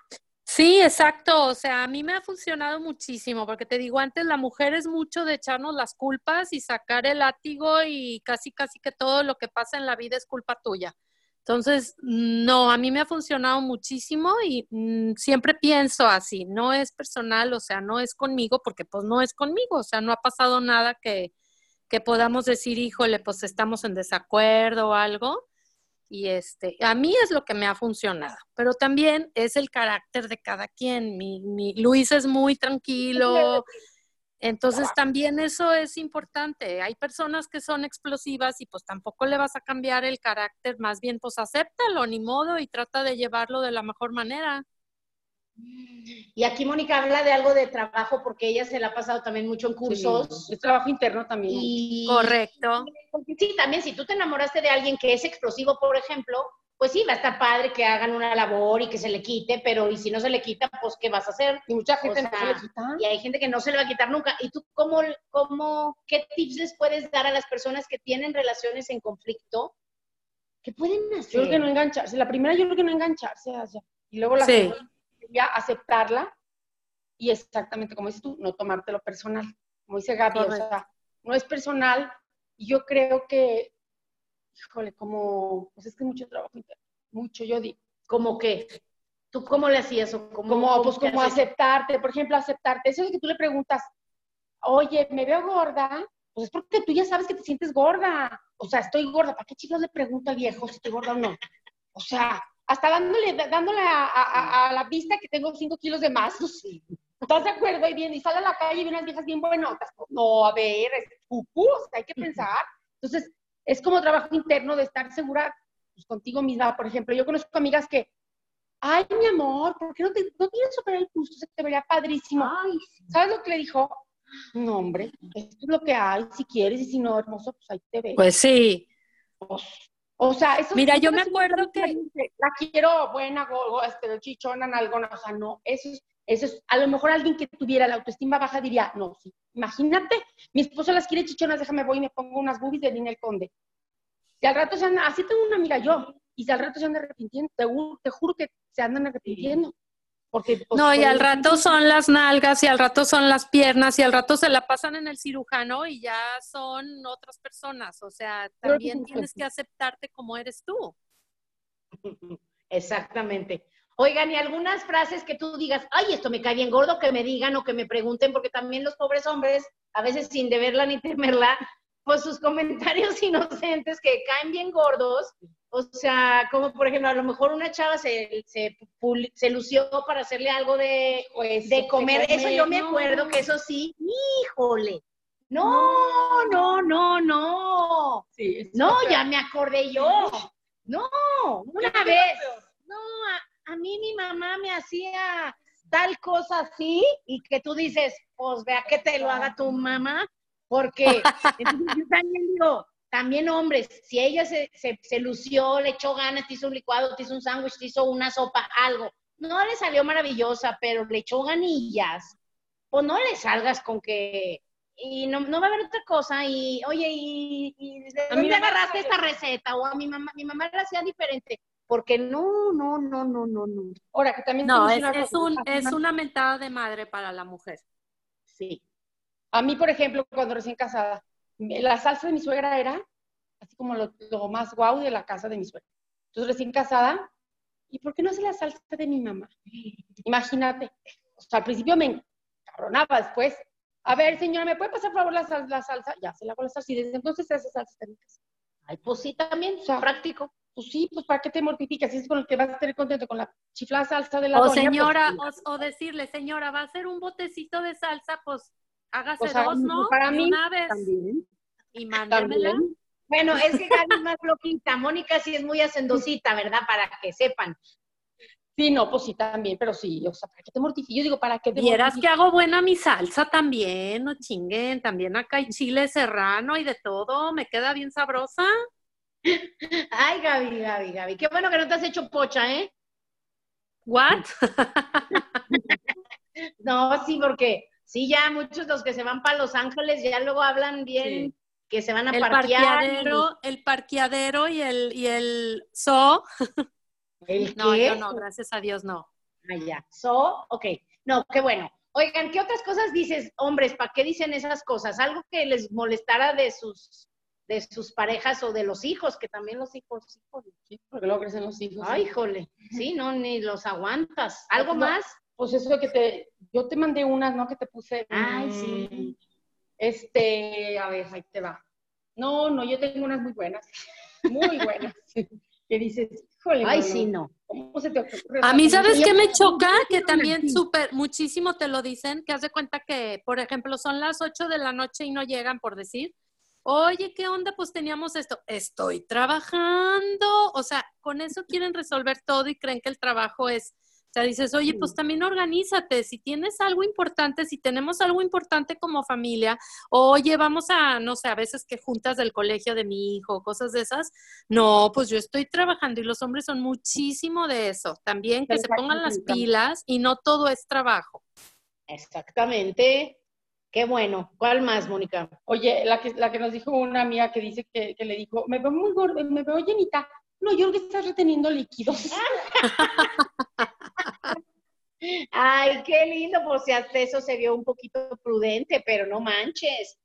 S5: Sí, exacto. O sea, a mí me ha funcionado muchísimo, porque te digo, antes la mujer es mucho de echarnos las culpas y sacar el látigo y casi, casi que todo lo que pasa en la vida es culpa tuya. Entonces, no, a mí me ha funcionado muchísimo y mm, siempre pienso así, no es personal, o sea, no es conmigo, porque pues no es conmigo, o sea, no ha pasado nada que, que podamos decir, híjole, pues estamos en desacuerdo o algo y este, a mí es lo que me ha funcionado, pero también es el carácter de cada quien. Mi, mi Luis es muy tranquilo, (laughs) entonces también eso es importante. Hay personas que son explosivas y pues tampoco le vas a cambiar el carácter, más bien pues acéptalo, ni modo, y trata de llevarlo de la mejor manera.
S1: Y aquí Mónica habla de algo de trabajo porque ella se la ha pasado también mucho en cursos.
S4: es trabajo interno también.
S5: Correcto.
S1: Sí, también si tú te enamoraste de alguien que es explosivo, por ejemplo, pues sí, va a estar padre que hagan una labor y que se le quite, pero y si no se le quita, pues ¿qué vas a hacer?
S4: Y mucha gente no se le quita.
S1: Y hay gente que no se le va a quitar nunca. ¿Y tú cómo, cómo, qué tips les puedes dar a las personas que tienen relaciones en conflicto? ¿Qué pueden hacer?
S4: Yo creo que no engancharse. La primera yo creo que no engancharse. Y luego la segunda aceptarla y exactamente como dices tú, no tomártelo personal. Como dice Gaby, o sea, no es personal. Y yo creo que, híjole, como, pues es que mucho trabajo mucho, yo digo.
S1: ¿Cómo que? ¿Tú cómo le hacías? O
S4: cómo, como, pues como aceptarte, por ejemplo, aceptarte. Eso es que tú le preguntas, oye, me veo gorda, pues es porque tú ya sabes que te sientes gorda. O sea, estoy gorda. ¿Para qué chicos le pregunto al viejo si estoy gorda o no? O sea, hasta dándole, dándole a, a- a la vista que tengo cinco kilos de más. ¿Estás de acuerdo? Y bien, y sale a la calle y ve unas viejas bien buenotas. No, a ver, es cucú, o sea, hay que pensar. Entonces, es como trabajo interno de estar segura pues, contigo misma. Por ejemplo, yo conozco amigas que, ay, mi amor, ¿por qué no, te, no tienes super el busto? Se te vería padrísimo.
S1: Ay,
S4: ¿Sabes lo que le dijo? No, hombre, esto es lo que hay. Si quieres y si no, hermoso, pues ahí te ves.
S5: Pues sí.
S4: O sea, eso
S5: Mira,
S4: eso
S5: yo me
S4: es
S5: acuerdo que-
S4: la quiero buena, go- go- este, chichona, nalgona, o sea, no, eso es, eso es, a lo mejor alguien que tuviera la autoestima baja diría, no, sí, imagínate, mi esposo las quiere chichonas, déjame voy y me pongo unas boobies de Ninel Conde. Y al rato se anda, así tengo una amiga yo, y si al rato se andan arrepintiendo, te juro que se andan arrepintiendo. Porque, pues,
S5: No, y al rato son las nalgas y al rato son las piernas y al rato se la pasan en el cirujano y ya son otras personas. O sea, también tienes que aceptarte como eres tú. (laughs)
S1: Exactamente. Oigan, y algunas frases que tú digas, ay, esto me cae bien gordo, que me digan o que me pregunten, porque también los pobres hombres, a veces sin deberla ni temerla, pues sus comentarios (laughs) inocentes que caen bien gordos, o sea, como por ejemplo, a lo mejor una chava se, se, se lució para hacerle algo de,
S4: Pues,
S1: de comer, eso yo me
S4: no.
S1: acuerdo que eso sí, híjole, no, no, no, no,
S4: Sí, es
S1: no, ya me acordé yo. No, una vez. No, a, a mí mi mamá me hacía tal cosa así y que tú dices, pues vea que te lo haga tu mamá, porque (laughs) entonces yo también digo, también hombres, si ella se, se, se lució, le echó ganas, te hizo un licuado, te hizo un sándwich, te hizo una sopa, algo, no le salió maravillosa, pero le echó ganillas, pues no le salgas con que y no, no va a haber otra cosa y oye y, y ¿de
S4: A mí
S1: dónde agarraste esta receta o a mi mamá mi mamá la hacía diferente porque no no no no no no.
S4: Ahora, que también
S5: No, es, un, es una mentada de madre para la mujer.
S1: sí.
S4: A mí, por ejemplo, cuando recién casada, la salsa de mi suegra era así como lo, lo más guau de la casa de mi suegra. Entonces, recién casada, ¿y por qué no hace la salsa de mi mamá? Imagínate. O sea, al principio me encabronaba, después, a ver, señora, ¿me puede pasar por favor la, sal- la salsa? Ya, se la hago la salsa y desde entonces se hace salsa en mi casa.
S1: ay pues sí también
S4: O sea,
S1: práctico
S4: Pues sí, pues ¿para qué te mortificas? Si es con el que vas a estar contento, con la chiflada salsa de la
S5: O
S4: doña, pues,
S5: señora,
S4: pues,
S5: o, o decirle, señora, va a ser un botecito de salsa, pues hágase dos, ¿no?
S4: para mí
S5: una vez
S4: también.
S5: y mándemela.
S4: También.
S1: bueno es que Gaby es más loquita Mónica sí es muy hacendosita verdad para que sepan
S4: Sí, no, pues sí, también, pero sí, o sea, ¿para qué te mortificas? Yo digo, ¿para qué te
S5: Vieras que hago buena mi salsa también, no chinguen, también acá hay chile serrano y de todo, me queda bien sabrosa.
S1: ay Gaby Gaby Gaby qué bueno que no te has hecho pocha eh
S5: ¿What? (laughs)
S1: no sí porque sí ya muchos los que se van para Los Ángeles ya luego hablan bien que se van a
S5: El
S1: parquear y-
S5: el parqueadero y el, y el zoo. (laughs)
S1: ¿El
S5: No,
S1: qué?
S5: yo no, gracias a Dios no.
S1: Ah, ya. So, ok. No, qué bueno. Oigan, ¿qué otras cosas dices, hombres? ¿Para qué dicen esas cosas? Algo que les molestara de sus, de sus parejas o de los hijos, que también los hijos, híjole.
S4: Sí, porque luego crecen los hijos.
S1: Ay, híjole. Sí, no, ni los aguantas. ¿Algo
S4: No.
S1: más?
S4: Pues eso de que te, yo te mandé unas, ¿no? Que te puse.
S1: Ay,
S4: mm,
S1: sí.
S4: Este, a ver, ahí te va. No, no, yo tengo unas muy buenas, (laughs) muy buenas. que dices, híjole,
S1: Ay, sí,
S4: no. ¿Cómo se te ocurre?
S5: A mí, ¿sabes qué me choca? Que también súper, muchísimo te lo dicen, que haz de cuenta que, por ejemplo, son las 8 de la noche y no llegan, por decir, oye, ¿qué onda? Pues teníamos esto, estoy trabajando, o sea, con eso quieren resolver todo y creen que el trabajo es, o sea, dices, oye, pues también organízate, si tienes algo importante, si tenemos algo importante como familia, oye, vamos a, no sé, a veces que juntas del colegio de mi hijo, cosas de esas, no, pues yo estoy trabajando y los hombres son muchísimo de eso, también que se pongan las pilas y no todo es trabajo.
S1: Exactamente. Qué bueno. ¿Cuál más, Mónica?
S4: Oye, la que, la que nos dijo una amiga que dice que, que le dijo, me veo muy gorda, me veo llenita. No, yo creo que estás reteniendo líquidos. (laughs)
S1: Ay, qué lindo, por si hasta eso se vio un poquito prudente, pero no manches.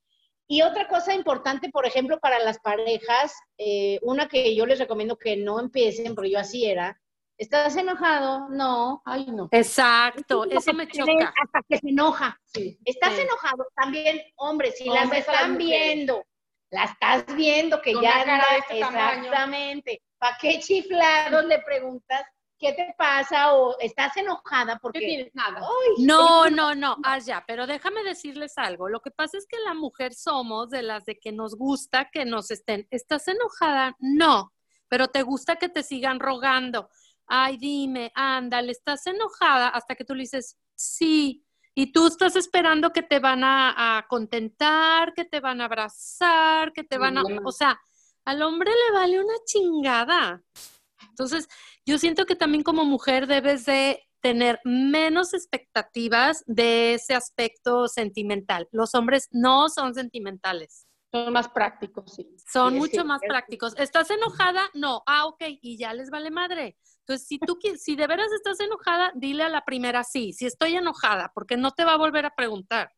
S1: Y otra cosa importante, por ejemplo, para las parejas, eh, una que yo les recomiendo que no empiecen, porque yo así era, ¿estás enojado? No.
S4: Ay, no.
S5: Exacto, eso me choca.
S1: Hasta que se enoja.
S4: Sí.
S1: ¿Estás
S5: Sí.
S1: enojado? También, hombre, si las están viendo, la estás viendo que
S4: Con
S1: ya anda,
S4: este
S1: exactamente. ¿Para qué chiflados le preguntas ¿qué te pasa? O estás enojada
S4: ¿Qué
S1: porque...
S4: tienes? Nada.
S1: Ay,
S5: No, no, no, ya, pero déjame decirles algo. Lo que pasa es que la mujer somos de las de que nos gusta que nos estén. ¿Estás enojada? No, pero te gusta que te sigan rogando. Ay, dime, ándale, ¿estás enojada? Hasta que tú le dices, sí. Y tú estás esperando que te van a, a contentar, que te van a abrazar, que te van a... O sea, al hombre le vale una chingada. Entonces, yo siento que también como mujer debes de tener menos expectativas de ese aspecto sentimental. Los hombres no son sentimentales,
S4: Son más prácticos, sí.
S5: son
S1: Sí,
S5: mucho
S1: sí,
S5: más
S1: es-
S5: prácticos. ¿Estás enojada? No. Ah, ok, y ya les vale madre. Entonces, si tú si de veras estás enojada, dile a la primera sí, si estoy enojada, porque no te va a volver a preguntar.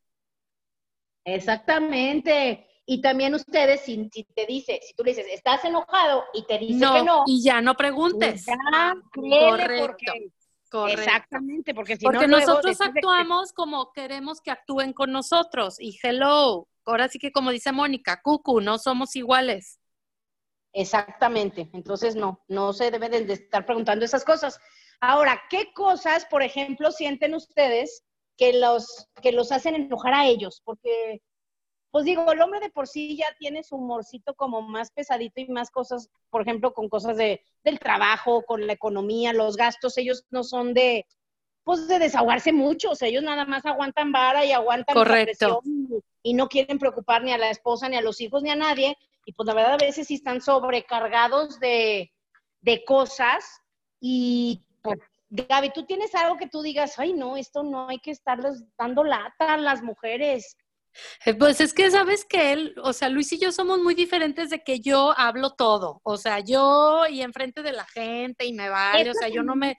S1: Exactamente. Y también ustedes, si, si te dice, si tú le dices, estás enojado y te dice
S5: No,
S1: que no,
S5: y ya no preguntes.
S1: ya,
S5: Correcto,
S1: porque-
S5: Correcto.
S1: Exactamente, porque si
S5: Porque
S1: no
S5: nosotros
S1: que-
S5: actuamos como queremos que actúen con nosotros. Y hello, ahora sí que como dice Mónica, cucu, no somos iguales.
S1: Exactamente. Entonces, no, no se deben de estar preguntando esas cosas. Ahora, ¿qué cosas, por ejemplo, sienten ustedes que los, que los hacen enojar a ellos? Porque, pues digo, el hombre de por sí ya tiene su humorcito como más pesadito y más cosas, por ejemplo, con cosas de, del trabajo, con la economía, los gastos, ellos no son de, pues de desahogarse mucho, o sea, ellos nada más aguantan vara y aguantan la
S5: Correcto.
S1: presión y no quieren preocupar ni a la esposa, ni a los hijos, ni a nadie, y pues la verdad a veces sí están sobrecargados de, de cosas y pues, Gaby, tú tienes algo que tú digas, ay no, esto no hay que estarles dando lata a las mujeres.
S5: Eh, Pues es que sabes que él, o sea, Luis y yo somos muy diferentes de que yo hablo todo, o sea, yo y enfrente de la gente y me vale, o sea, yo no me,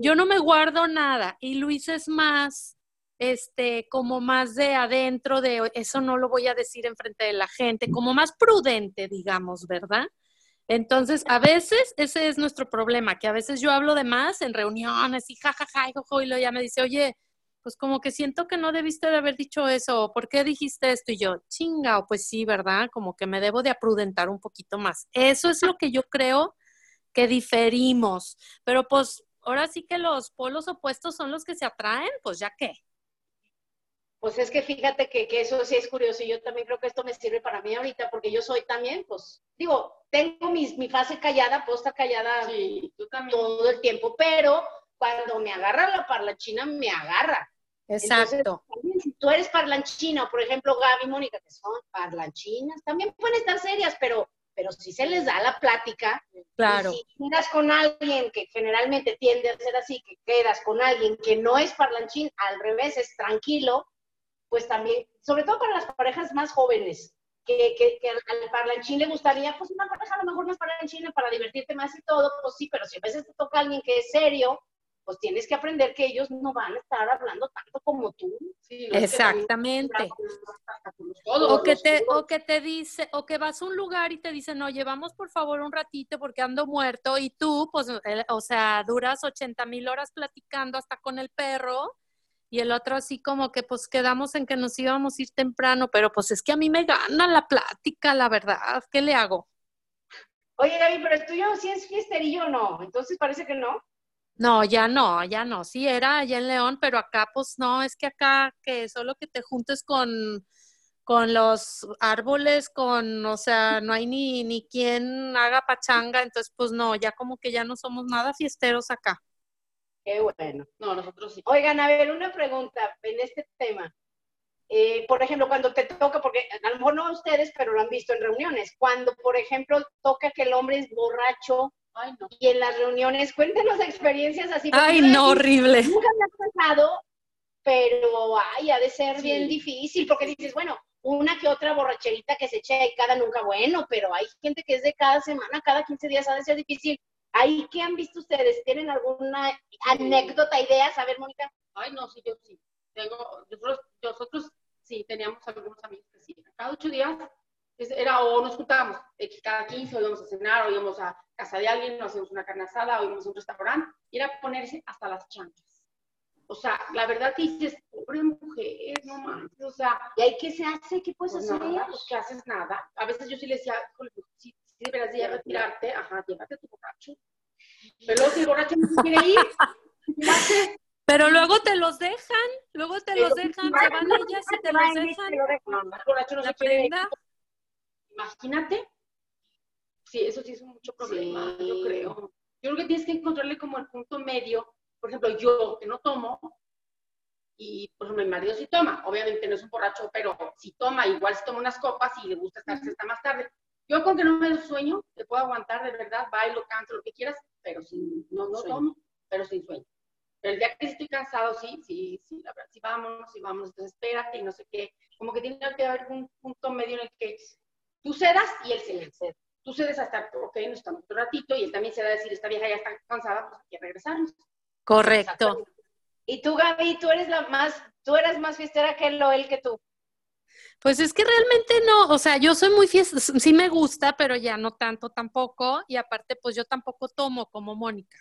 S5: yo no me guardo nada y Luis es más, este, como más de adentro, de eso no lo voy a decir enfrente de la gente, como más prudente, digamos, ¿verdad? Entonces, a veces ese es nuestro problema, que a veces yo hablo de más en reuniones y jajaja, y jojo, y luego ya me dice, oye, pues como que siento que no debiste de haber dicho eso, ¿por qué dijiste esto? Y yo, chinga, pues sí, ¿verdad? Como que me debo de aprudentar un poquito más. Eso es lo que yo creo que diferimos, pero pues ahora sí que los polos opuestos son los que se atraen, pues ya qué.
S1: Pues es que fíjate que, que eso sí es curioso y yo también creo que esto me sirve para mí ahorita porque yo soy también, pues, digo, tengo mis, mi fase callada, puedo estar callada
S4: Sí, tú también.
S1: todo el tiempo, pero cuando me agarra la parlanchina, me agarra.
S5: Exacto.
S1: Si tú eres parlanchina, o por ejemplo Gaby y Mónica, que son parlanchinas, también pueden estar serias, pero, pero si se les da la plática,
S5: claro.
S1: si quedas con alguien que generalmente tiende a ser así, que quedas con alguien que no es parlanchín, al revés, es tranquilo, pues también, sobre todo para las parejas más jóvenes, que, que, que al parlanchín le gustaría, pues una pareja a lo mejor más parlanchina para divertirte más y todo, pues sí, pero si a veces te toca alguien que es serio, pues tienes que aprender que ellos no van a estar hablando tanto como tú.
S4: Sí, no,
S5: Exactamente. O que te, o que te dice, o que vas a un lugar y te dicen, oye, vamos por favor un ratito porque ando muerto, y tú, pues, o sea, duras 80 mil horas platicando hasta con el perro, y el otro así como que pues quedamos en que nos íbamos a ir temprano, pero pues es que a mí me gana la plática, la verdad, ¿qué le hago?
S1: Oye, Gaby, pero el tuyo sí es fiesterillo o no, entonces parece que no.
S5: No, ya no, ya no, sí era allá en León, pero acá pues no, es que acá que solo que te juntes con, con los árboles, con, o sea, no hay ni, ni quien haga pachanga, entonces pues no, ya como que ya no somos nada fiesteros acá.
S1: Qué bueno.
S4: No, nosotros sí.
S1: Oigan, a ver, una pregunta en este tema. Eh, por ejemplo, cuando te toca, porque a lo mejor no ustedes, pero lo han visto en reuniones, cuando, por ejemplo, toca que el hombre es borracho
S4: Ay, no.
S1: y en las reuniones, cuéntenos experiencias así.
S5: Ay, no,
S1: así
S5: horrible.
S1: Nunca me ha pasado, pero ay, ha de ser
S4: Sí.
S1: bien difícil, porque dices, bueno, una que otra borracherita que se echa y cada nunca bueno, pero hay gente que es de cada semana, cada 15 días, ha de ser difícil. ¿Ahí qué han visto ustedes? ¿Tienen alguna anécdota, ideas? A ver, Mónica.
S4: Ay, no, sí, yo sí. Tengo, nosotros, nosotros sí teníamos algunos amigos que sí. Cada ocho días era o nos juntábamos, cada 15 o íbamos a cenar, o íbamos a casa de alguien, nos hacíamos una carne asada, o íbamos a un restaurante, y era ponerse hasta las chanclas. O sea, la verdad que dices, pobre mujer, no manches, o sea,
S1: ¿Y ahí qué se hace? ¿Qué puedes
S4: pues
S1: hacer?
S4: nada, pues que haces nada. A veces yo sí le decía, "Híjole, pues, sí, sí deberías de retirarte, ajá, llévate tu borracho. Pero luego si el borracho no se quiere ir, ¿qué?
S5: Pero luego te los dejan, luego te los dejan, se van ellas y te los dejan.
S4: El borracho no
S5: La
S4: se quiere ir. Imagínate. Sí, eso sí es mucho problema,
S1: Sí.
S4: yo creo. Yo creo que tienes que encontrarle como el punto medio. Por ejemplo, yo que no tomo, y por ejemplo, mi marido sí toma. Obviamente no es un borracho, pero si toma, igual se toma unas copas y le gusta estarse hasta más tarde. Yo con que no me sueño, te puedo aguantar de verdad, bailo, canto, lo que quieras, pero sin, no, no
S1: Sueño.
S4: tomo, pero sin sueño. Pero el día que estoy cansado, sí, sí, sí, la verdad, sí, vámonos, sí, vámonos, entonces espérate y no sé qué. Como que tiene que haber un punto medio en el que tú cedas y él cede. Tú cedes hasta, ok, nos estamos otro ratito y él también se da a decir, esta vieja ya está cansada, pues hay que regresarnos.
S5: Correcto.
S1: Y tú, Gaby, tú eres la más, tú eres más fiestera que él o él que tú.
S5: Pues es que realmente no, o sea, yo soy muy fiesta, sí me gusta, pero ya no tanto tampoco, y aparte, pues yo tampoco tomo como Mónica.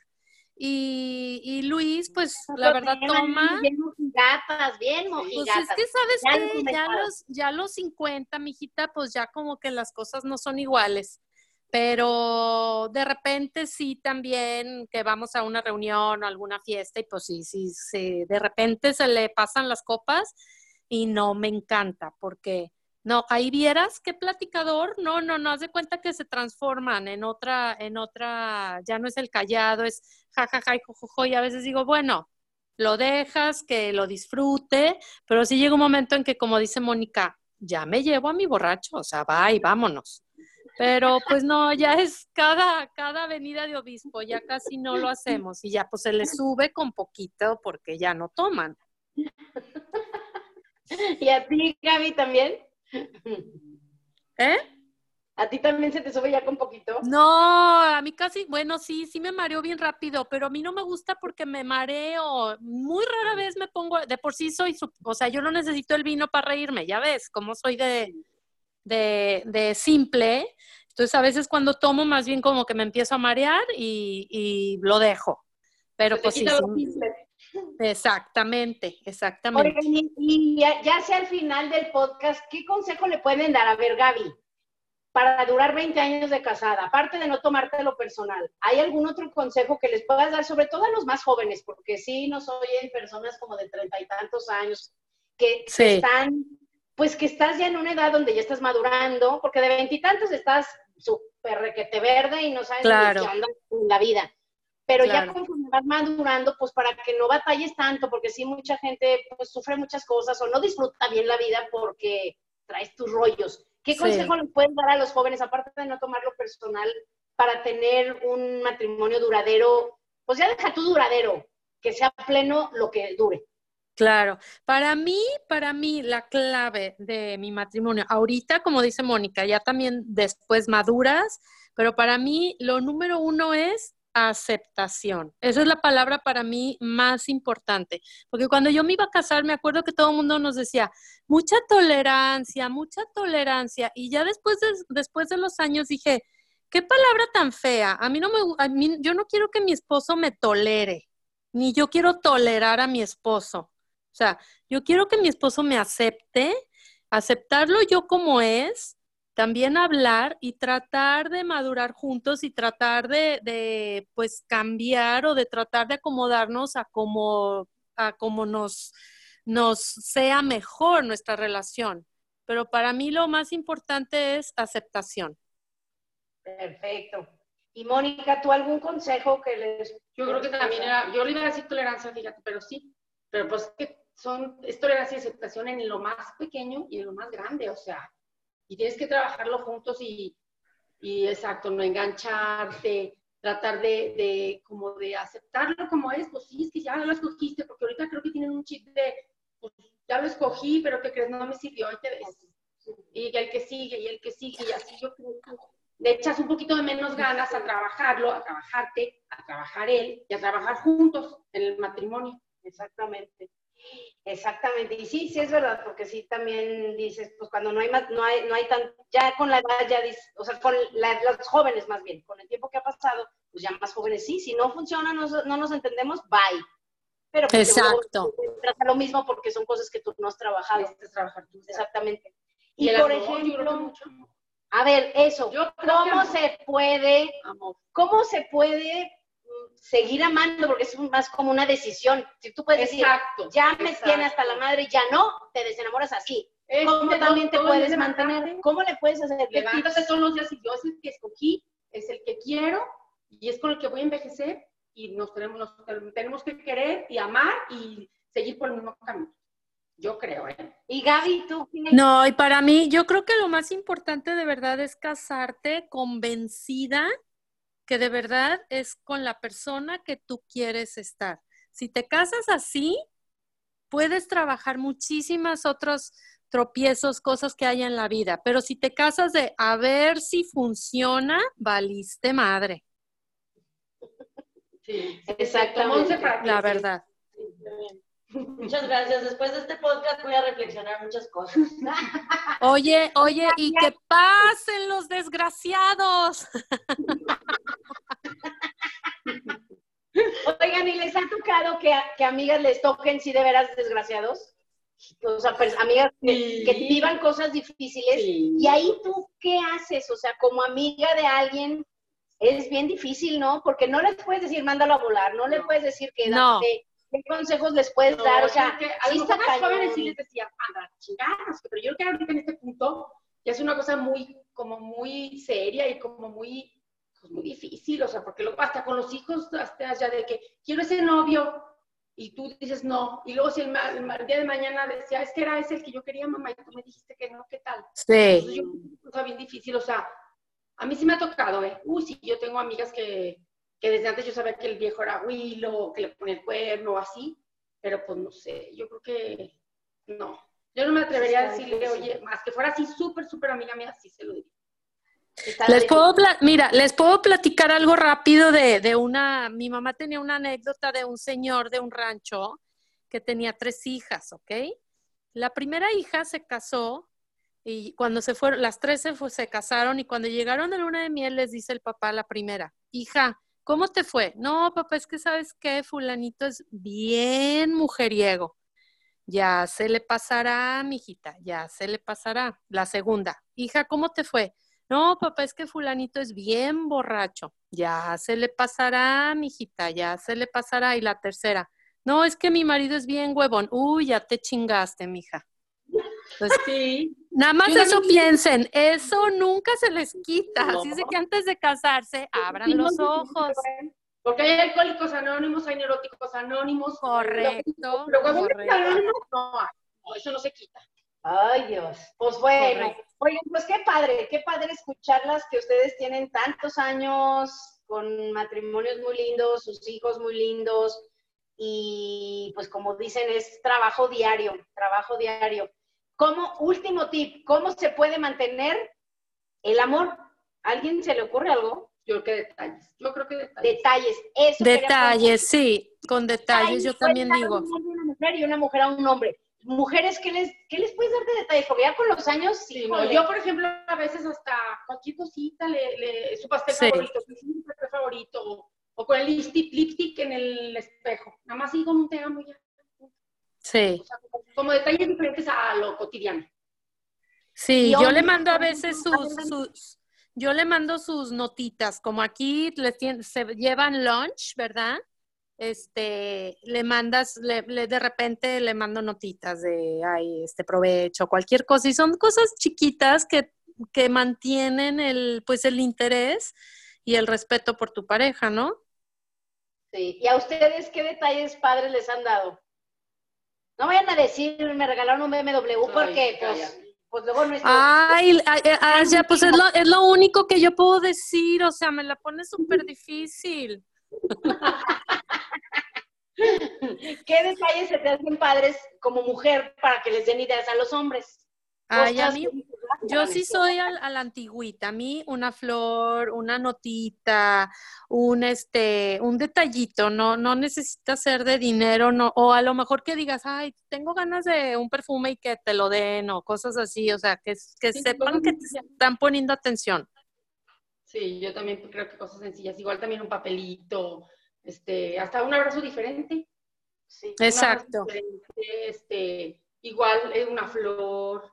S5: Y, y Luis, pues la verdad toma.
S1: Bien mojigatas, bien
S5: Pues
S1: mojigatas.
S5: es que, ¿sabes
S1: me
S5: Ya los, ya los 50, mijita, pues ya como que las cosas no son iguales. Pero de repente sí también que vamos a una reunión o alguna fiesta y pues sí, sí, sí, de repente se le pasan las copas y no me encanta porque no, ahí vieras qué platicador, no, no, no, haz de cuenta que se transforman en otra, en otra, ya no es el callado, es jajaja y jojojo, y a veces digo, bueno, lo dejas, que lo disfrute, pero sí llega un momento en que, como dice Mónica, ya me llevo a mi borracho, o sea, va y vámonos. Pero pues no, ya es cada, cada venida de obispo, ya casi no lo hacemos y ya pues se le sube con poquito porque ya no toman. (laughs)
S1: ¿Y a ti, Gaby, también?
S5: ¿Eh?
S1: ¿A ti también se te sube ya con poquito?
S5: No, a mí casi, bueno, sí, sí me mareo bien rápido, pero a mí no me gusta porque me mareo. Muy rara vez me pongo, de por sí soy, o sea, yo no necesito el vino para reírme, ya ves, como soy de, de, de simple. Entonces a veces cuando tomo más bien como que me empiezo a marear y, y lo dejo. Pero pues sí, exactamente, exactamente.
S1: Oigan, y, ya, ya sea al final del podcast, ¿qué consejo le pueden dar? A ver, Gaby, para durar 20 años de casada, aparte de no tomarte lo personal, ¿hay algún otro consejo que les puedas dar, sobre todo a los más jóvenes? Porque sí nos oyen personas como de treinta y tantos años que
S5: Sí.
S1: están, pues que estás ya en una edad donde ya estás madurando, porque de veintitantos estás súper requete verde y no sabes
S5: Claro.
S1: qué onda en la vida. Pero
S5: Claro.
S1: ya conforme vas madurando, pues para que no batalles tanto, porque sí mucha gente pues sufre muchas cosas o no disfruta bien la vida porque traes tus rollos. ¿Qué
S5: Sí.
S1: consejo le pueden dar a los jóvenes, aparte de no tomarlo personal, para tener un matrimonio duradero? Pues ya deja tú duradero, que sea pleno lo que dure.
S5: Claro, para mí, para mí la clave de mi matrimonio, ahorita, como dice Mónica, ya también después maduras, pero para mí lo número uno es aceptación. Esa es la palabra para mí más importante, porque cuando yo me iba a casar, me acuerdo que todo el mundo nos decía, mucha tolerancia, mucha tolerancia, y ya después de, después de los años dije, qué palabra tan fea, a mí no me, a mí, yo no quiero que mi esposo me tolere, ni yo quiero tolerar a mi esposo. O sea, yo quiero que mi esposo me acepte, aceptarlo yo como es, también hablar y tratar de madurar juntos y tratar de, de, pues cambiar o de tratar de acomodarnos a como, a como nos, nos sea mejor nuestra relación. Pero para mí lo más importante es aceptación.
S1: Perfecto. Y Mónica, ¿tú algún consejo que les...
S4: Yo creo que también era, yo le iba a decir tolerancia, fíjate, pero sí, pero pues que son, es tolerancia y aceptación en lo más pequeño y en lo más grande, o sea, y tienes que trabajarlo juntos y, y exacto, no engancharte, tratar de, de, como de aceptarlo como es, pues sí, es que ya lo escogiste, porque ahorita creo que tienen un chip de, pues ya lo escogí, pero que crees, no me sirvió, y te ves. Y el que sigue, y el que sigue, y así yo creo que le echas un poquito de menos ganas a trabajarlo, a trabajarte, a trabajar él y a trabajar juntos en el matrimonio.
S1: Exactamente. Exactamente. Y sí, sí es verdad, porque sí también dices, pues cuando no hay más, no hay, no hay tan, ya con la edad ya dices, o sea, con la- los jóvenes más bien, con el tiempo que ha pasado, pues ya más jóvenes sí, si no funciona, no, no nos entendemos, bye. Pero pues,
S5: Exacto.
S1: trata lo mismo porque son cosas que tú no has trabajado.
S4: Este es trabajar tú.
S1: Exactamente.
S4: Y
S1: por
S4: amor,
S1: ejemplo, a ver, eso,
S4: Yo que
S1: ¿cómo se puede,
S4: Amor.
S1: cómo se puede seguir amando, porque es más como una decisión. Si tú puedes
S4: Exacto,
S1: decir, ya me
S4: exacto.
S1: tiene hasta la madre, ya no, te desenamoras así. ¿Cómo
S4: Este,
S1: también te puedes mantener? ¿Cómo le puedes hacer?
S4: Levántate todos los días y yo es el que escogí, es el que quiero y es con el que voy a envejecer y nos tenemos, nos tenemos que querer y amar y seguir por el mismo camino. Yo creo, ¿eh?
S1: Y Gaby, tú.
S5: No, y para mí, yo creo que lo más importante de verdad es casarte convencida que de verdad es con la persona que tú quieres estar. Si te casas así, puedes trabajar muchísimas otros tropiezos, cosas que hay en la vida, pero si te casas de a ver si funciona, valiste madre,
S4: Sí.
S1: Exactamente.
S5: La
S4: sí.
S3: Muchas gracias. Después de este podcast voy a reflexionar muchas cosas.
S5: Oye, oye, y que pasen los desgraciados.
S1: Oigan, ¿y les ha tocado que, que amigas les toquen, sí, de veras desgraciados? O sea, pues, amigas que,
S4: Sí.
S1: que vivan cosas difíciles.
S4: Sí.
S1: Y ahí tú, ¿qué haces? O sea, como amiga de alguien, es bien difícil, ¿no? Porque no les puedes decir, mándalo a volar, no le puedes decir que
S5: No.
S1: ¿Qué consejos les puedes
S4: No,
S1: dar? O sea,
S4: que a
S1: sí
S4: lo mejor más jóvenes sí les decía, anda, chingadas, pero yo creo que ahorita en este punto ya es una cosa muy, como muy seria y como muy, pues muy difícil, o sea, porque luego hasta con los hijos, hasta ya de que quiero ese novio, y tú dices no, y luego si el, el el día de mañana decía, es que era ese el que yo quería, mamá, y tú me dijiste que no, ¿qué tal? Entonces,
S5: Sí.
S4: yo, o sea, bien difícil, o sea, a mí sí me ha tocado, ¿eh? Uy, sí, yo tengo amigas que, que desde antes yo sabía que el viejo era Willow, que le ponía el cuerno o así, pero pues no sé, yo creo que no. Yo no me atrevería a
S1: está
S4: decirle,
S1: difícil.
S4: oye, más que fuera así súper, súper amiga mía, sí se lo diría.
S5: Les puedo, mira, les puedo platicar algo rápido de, de una, mi mamá tenía una anécdota de un señor de un rancho que tenía tres hijas, ¿ok? La primera hija se casó y cuando se fueron, las tres se, fu- se casaron y cuando llegaron de luna de miel les dice el papá a la primera, hija, ¿cómo te fue? No, papá, es que sabes que fulanito es bien mujeriego. Ya se le pasará, mijita, ya se le pasará. La segunda, hija, ¿cómo te fue? No, papá, es que fulanito es bien borracho. Ya se le pasará, mijita, ya se le pasará. Y la tercera, no, es que mi marido es bien huevón. Uy, ya te chingaste, mija. Entonces,
S4: Sí,
S5: nada más
S4: Yo
S5: eso piensen, eso nunca se les quita.
S4: No.
S5: Así es que antes de casarse, abran los ojos.
S4: Porque hay alcohólicos anónimos, hay neuróticos anónimos.
S5: Correcto,
S4: Pero cuando
S5: correcto.
S4: anónimo, no, no, eso no se quita.
S1: Ay, Dios. Pues bueno.
S4: Correcto.
S1: Oigan, pues qué padre, qué padre escucharlas que ustedes tienen tantos años con matrimonios muy lindos, sus hijos muy lindos y pues como dicen es trabajo diario, trabajo diario. Como último tip, ¿cómo se puede mantener el amor? ¿A ¿Alguien se le ocurre algo?
S4: Yo creo que detalles. Yo creo que detalles.
S1: Detalles, eso.
S5: Detalles, sí, con detalles,
S1: Ay,
S5: yo también digo.
S1: un hombre a una mujer y una mujer a un hombre. Mujeres, ¿qué les, qué les puedes dar de detalles? Porque ya con los años,
S4: Sí,
S1: sí,
S4: no, yo, por ejemplo, a veces hasta cualquier cosita, le, le- su pastel
S5: Sí.
S4: favorito, su pastel favorito, o, o con el lipstick, lipstick en el espejo. Nada más digo un te amo ya.
S5: Sí,
S4: O sea, como, como detalles diferentes a lo cotidiano.
S5: sí, yo le mando a veces sus, sus, yo le mando sus notitas, como aquí les se llevan lunch, ¿verdad? Este, le mandas, le, le- de repente le mando notitas de, ay, este provecho, cualquier cosa, y son cosas chiquitas que, que mantienen el, pues el interés y el respeto por tu pareja, ¿no?
S1: Sí. ¿Y a ustedes qué detalles padres les han dado? No vayan a decir, me regalaron un BMW, porque
S4: Ay,
S1: pues, pues luego nuestros...
S5: Ay, ay, ay, ya, pues es lo, es lo único que yo puedo decir, o sea, me la pone súper difícil. (laughs)
S1: ¿Qué detalles se te hacen padres como mujer para que les den ideas a los hombres?
S5: Ay, a mí,
S1: que dices, "Ay,
S5: yo sí
S1: neta".
S5: soy a, a la antigüita, a mí una flor, una notita, un este, un detallito, no, no necesita ser de dinero, no, o a lo mejor que digas, ay, tengo ganas de un perfume y que te lo den, o cosas así, o sea, que, que
S4: Sí,
S5: sepan que te están poniendo atención.
S4: Sí, yo también creo que cosas sencillas. Igual también un papelito, este, hasta un abrazo diferente.
S1: Sí.
S5: Exacto.
S4: diferente, Este, igual eh, una flor.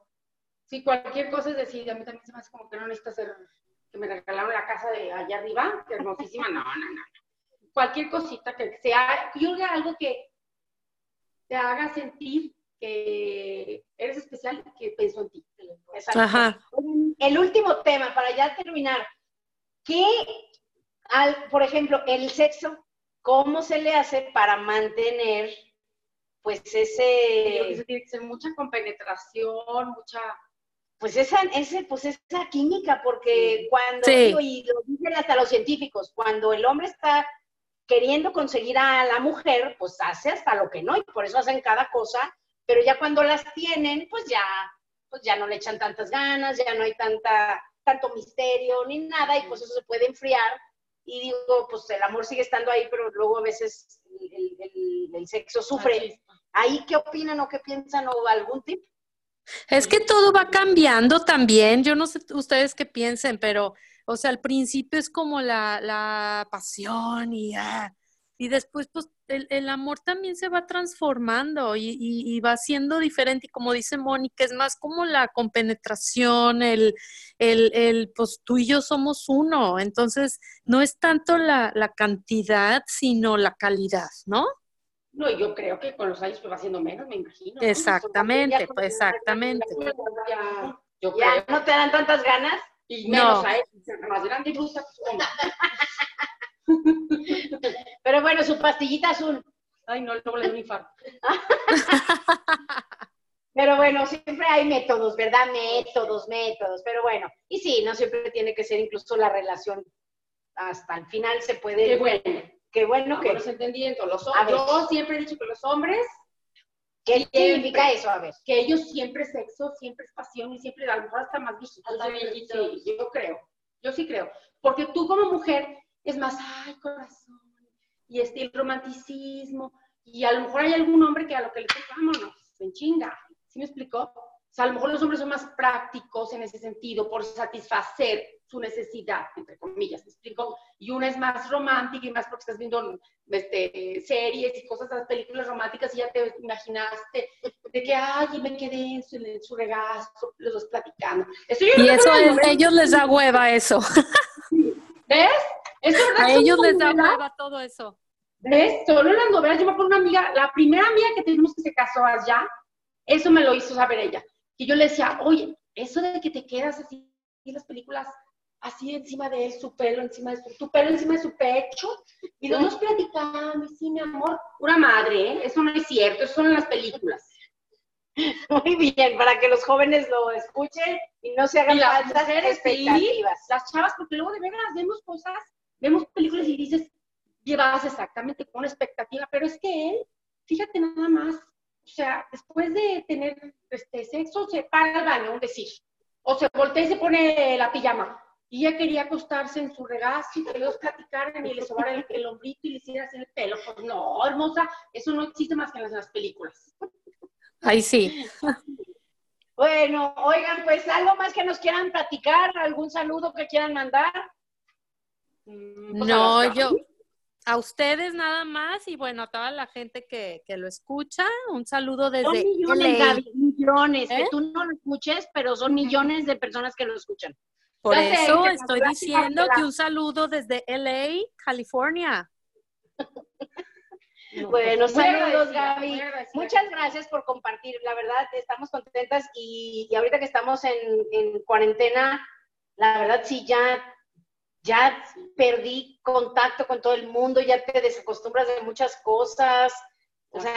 S4: Sí, cualquier cosa es decir, a mí también se me hace como que no necesita ser, que me regalaron la casa de allá arriba, que hermosísima, no, no, no. cualquier cosita que sea, yo algo que te haga sentir que eres especial, que pensó en ti.
S5: Ajá.
S1: El último tema, para ya terminar. ¿Qué, al, por ejemplo, el sexo, cómo se le hace para mantener, pues,
S4: Yo creo que
S1: ese,
S4: eso tiene que ser mucha compenetración, mucha...
S1: pues, esa, ese, pues, esa química? Porque cuando,
S5: Sí.
S1: digo, y lo dicen hasta los científicos, cuando el hombre está queriendo conseguir a la mujer, pues hace hasta lo que no, y por eso hacen cada cosa, pero ya cuando las tienen, pues ya, pues ya no le echan tantas ganas, ya no hay tanta, tanto misterio ni nada, y pues eso se puede enfriar. Y digo, pues el amor sigue estando ahí, pero luego a veces el, el- el sexo sufre. ¿Ahí qué opinan o qué piensan o algún tip?
S5: Es que todo va cambiando también. Yo no sé ustedes qué piensen, pero, o sea, al principio es como la, la pasión y, ah, y después, pues, el, el amor también se va transformando y, y- y va siendo diferente. Y como dice Mónica, es más como la compenetración, el, el, el, pues, tú y yo somos uno. Entonces, no es tanto la, la cantidad, sino la calidad, ¿no?
S4: No, yo creo que con los años pues va siendo menos, me imagino. ¿no?
S5: Exactamente, pues, exactamente.
S4: Ya, yo
S1: ¿Ya
S4: creo.
S1: no te dan tantas ganas?
S4: Y menos
S5: No.
S4: a él, más grande y bruta. pues. (laughs)
S1: Pero bueno, su pastillita azul.
S4: Ay, no, luego le dio un infarto. (laughs)
S1: Pero bueno, siempre hay métodos, ¿verdad? Métodos, métodos. Pero bueno, y sí, no siempre tiene que ser incluso la relación hasta el final se puede.
S4: Qué bueno.
S1: Qué bueno que.
S4: Vamos entendiendo. Los,
S1: ver.
S4: yo siempre he dicho que los hombres,
S1: ¿Qué significa eso? A ver.
S4: que ellos siempre es sexo, siempre es pasión y siempre a lo mejor hasta más viejitos. Sí, yo creo. Yo sí creo. Porque tú como mujer es más, ay, corazón, y este, el romanticismo, y a lo mejor hay algún hombre que a lo que le dice, vámonos, en chinga. ¿Sí me explicó? O sea, a lo mejor los hombres son más prácticos en ese sentido, por satisfacer su necesidad, entre comillas, ¿me explico? Y una es más romántica y más porque estás viendo este, series y cosas, las películas románticas y ya te imaginaste de que, ay, me quedé en su, en su regazo, los dos platicando. Eso yo
S5: Y eso a ellos les da hueva eso.
S4: ¿Ves? Eso.
S5: A ellos les da hueva todo eso.
S4: ¿Ves? Solo en las novelas, yo me acuerdo una amiga, la primera amiga que tenemos que se casó allá, eso me lo hizo saber ella. Y yo le decía, oye, eso de que te quedas así en las películas, así encima de él, su pelo encima de su, tu pelo encima de su pecho, y los dos platicando, y sí, mi amor, una madre, ¿eh? Eso no es cierto, eso son las películas. (laughs)
S1: Muy bien, para que los jóvenes lo escuchen y no se hagan
S4: las
S1: falsas
S4: mujeres, sí.
S1: expectativas.
S4: Las chavas, porque luego de veras vemos cosas, vemos películas y dices, llevas exactamente con expectativa, pero es que él, fíjate nada más, o sea, después de tener este sexo, se para al baño, un decir, o se voltea y se pone la pijama, y ella quería acostarse en su regazo y que los platicaran y le sobara el, el hombrito y le hiciera así el pelo, pues no, hermosa, eso no existe más que en las, en las películas.
S5: Ahí sí.
S1: Bueno, oigan, pues algo más que nos quieran platicar, algún saludo que quieran mandar.
S4: Mm, pues,
S5: No, yo, a ustedes nada más y bueno, a toda la gente que, que lo escucha, un saludo
S1: Son
S5: desde
S1: millones,
S5: LA.
S1: Gaby, millones, que
S5: ¿Eh?
S1: tú no lo escuches, pero son millones de personas que lo escuchan.
S5: Por eso estoy diciendo que un saludo desde LA, California. (laughs)
S1: Bueno,
S4: Muy
S1: saludos, Gaby. Muchas gracias por compartir. La verdad, estamos contentas y, y ahorita que estamos en, en cuarentena, la verdad sí ya, ya perdí contacto con todo el mundo, ya te desacostumbras de muchas cosas. O sea,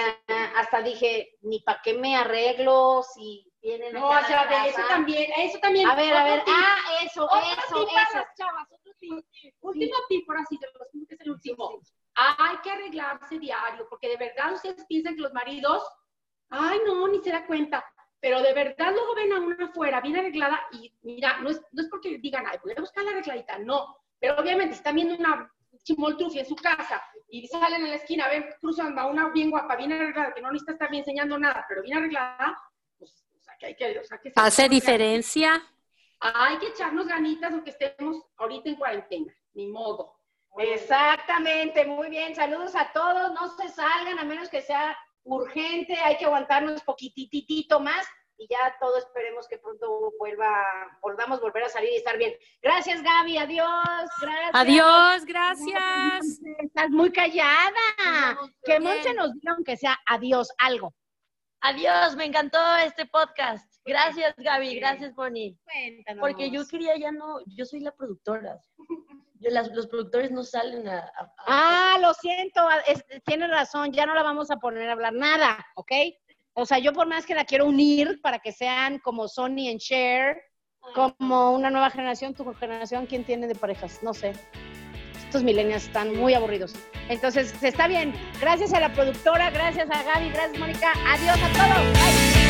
S1: hasta dije, ni para qué me arreglo si
S4: No, o sea, de eso también, eso también.
S1: A ver, a ver,
S4: tip,
S1: ah, eso,
S4: otro
S1: eso,
S4: tip
S1: eso.
S4: las chavas, otro tip. Último tip, por así, los que es el último. Hay que arreglarse diario, porque de verdad ustedes piensan que los maridos, ay, no, ni se da cuenta. Pero de verdad luego ven a una afuera bien arreglada y mira, no es, no es porque digan, ay, voy a buscar la arregladita, no. Pero obviamente si están viendo una chimoltrufia en su casa y salen en la esquina, ven, cruzan a una bien guapa, bien arreglada, que no necesita estar bien enseñando nada, pero bien arreglada, que hay que, o sea, que se-
S5: ¿Hace diferencia?
S4: Hay que echarnos ganitas aunque estemos ahorita en cuarentena, ni modo.
S1: Exactamente, muy bien. Saludos a todos. No se salgan a menos que sea urgente. Hay que aguantarnos poquititito más. y ya todo esperemos que pronto vuelva, volvamos a volver a salir y estar bien. Gracias, Gaby, adiós, gracias.
S5: Adiós, gracias.
S1: Estás muy callada. Que Monse nos diga aunque sea adiós, algo.
S3: Adiós, me encantó este podcast. Gracias, Gaby, gracias, Bonnie.
S1: Cuéntanos.
S3: Porque yo quería ya no, yo soy la productora. Yo, las- los productores no salen a... a- a-
S1: Ah, lo siento, es- tienes razón, ya no la vamos a poner a hablar nada, ¿ok? O sea, yo por más que la quiero unir para que sean como Sony and Cher, como una nueva generación, tu generación, ¿quién tiene de parejas? No sé. Estos millennials están muy aburridos. Entonces, está bien. Gracias a la productora, gracias a Gaby, gracias Mónica. Adiós a todos. Bye.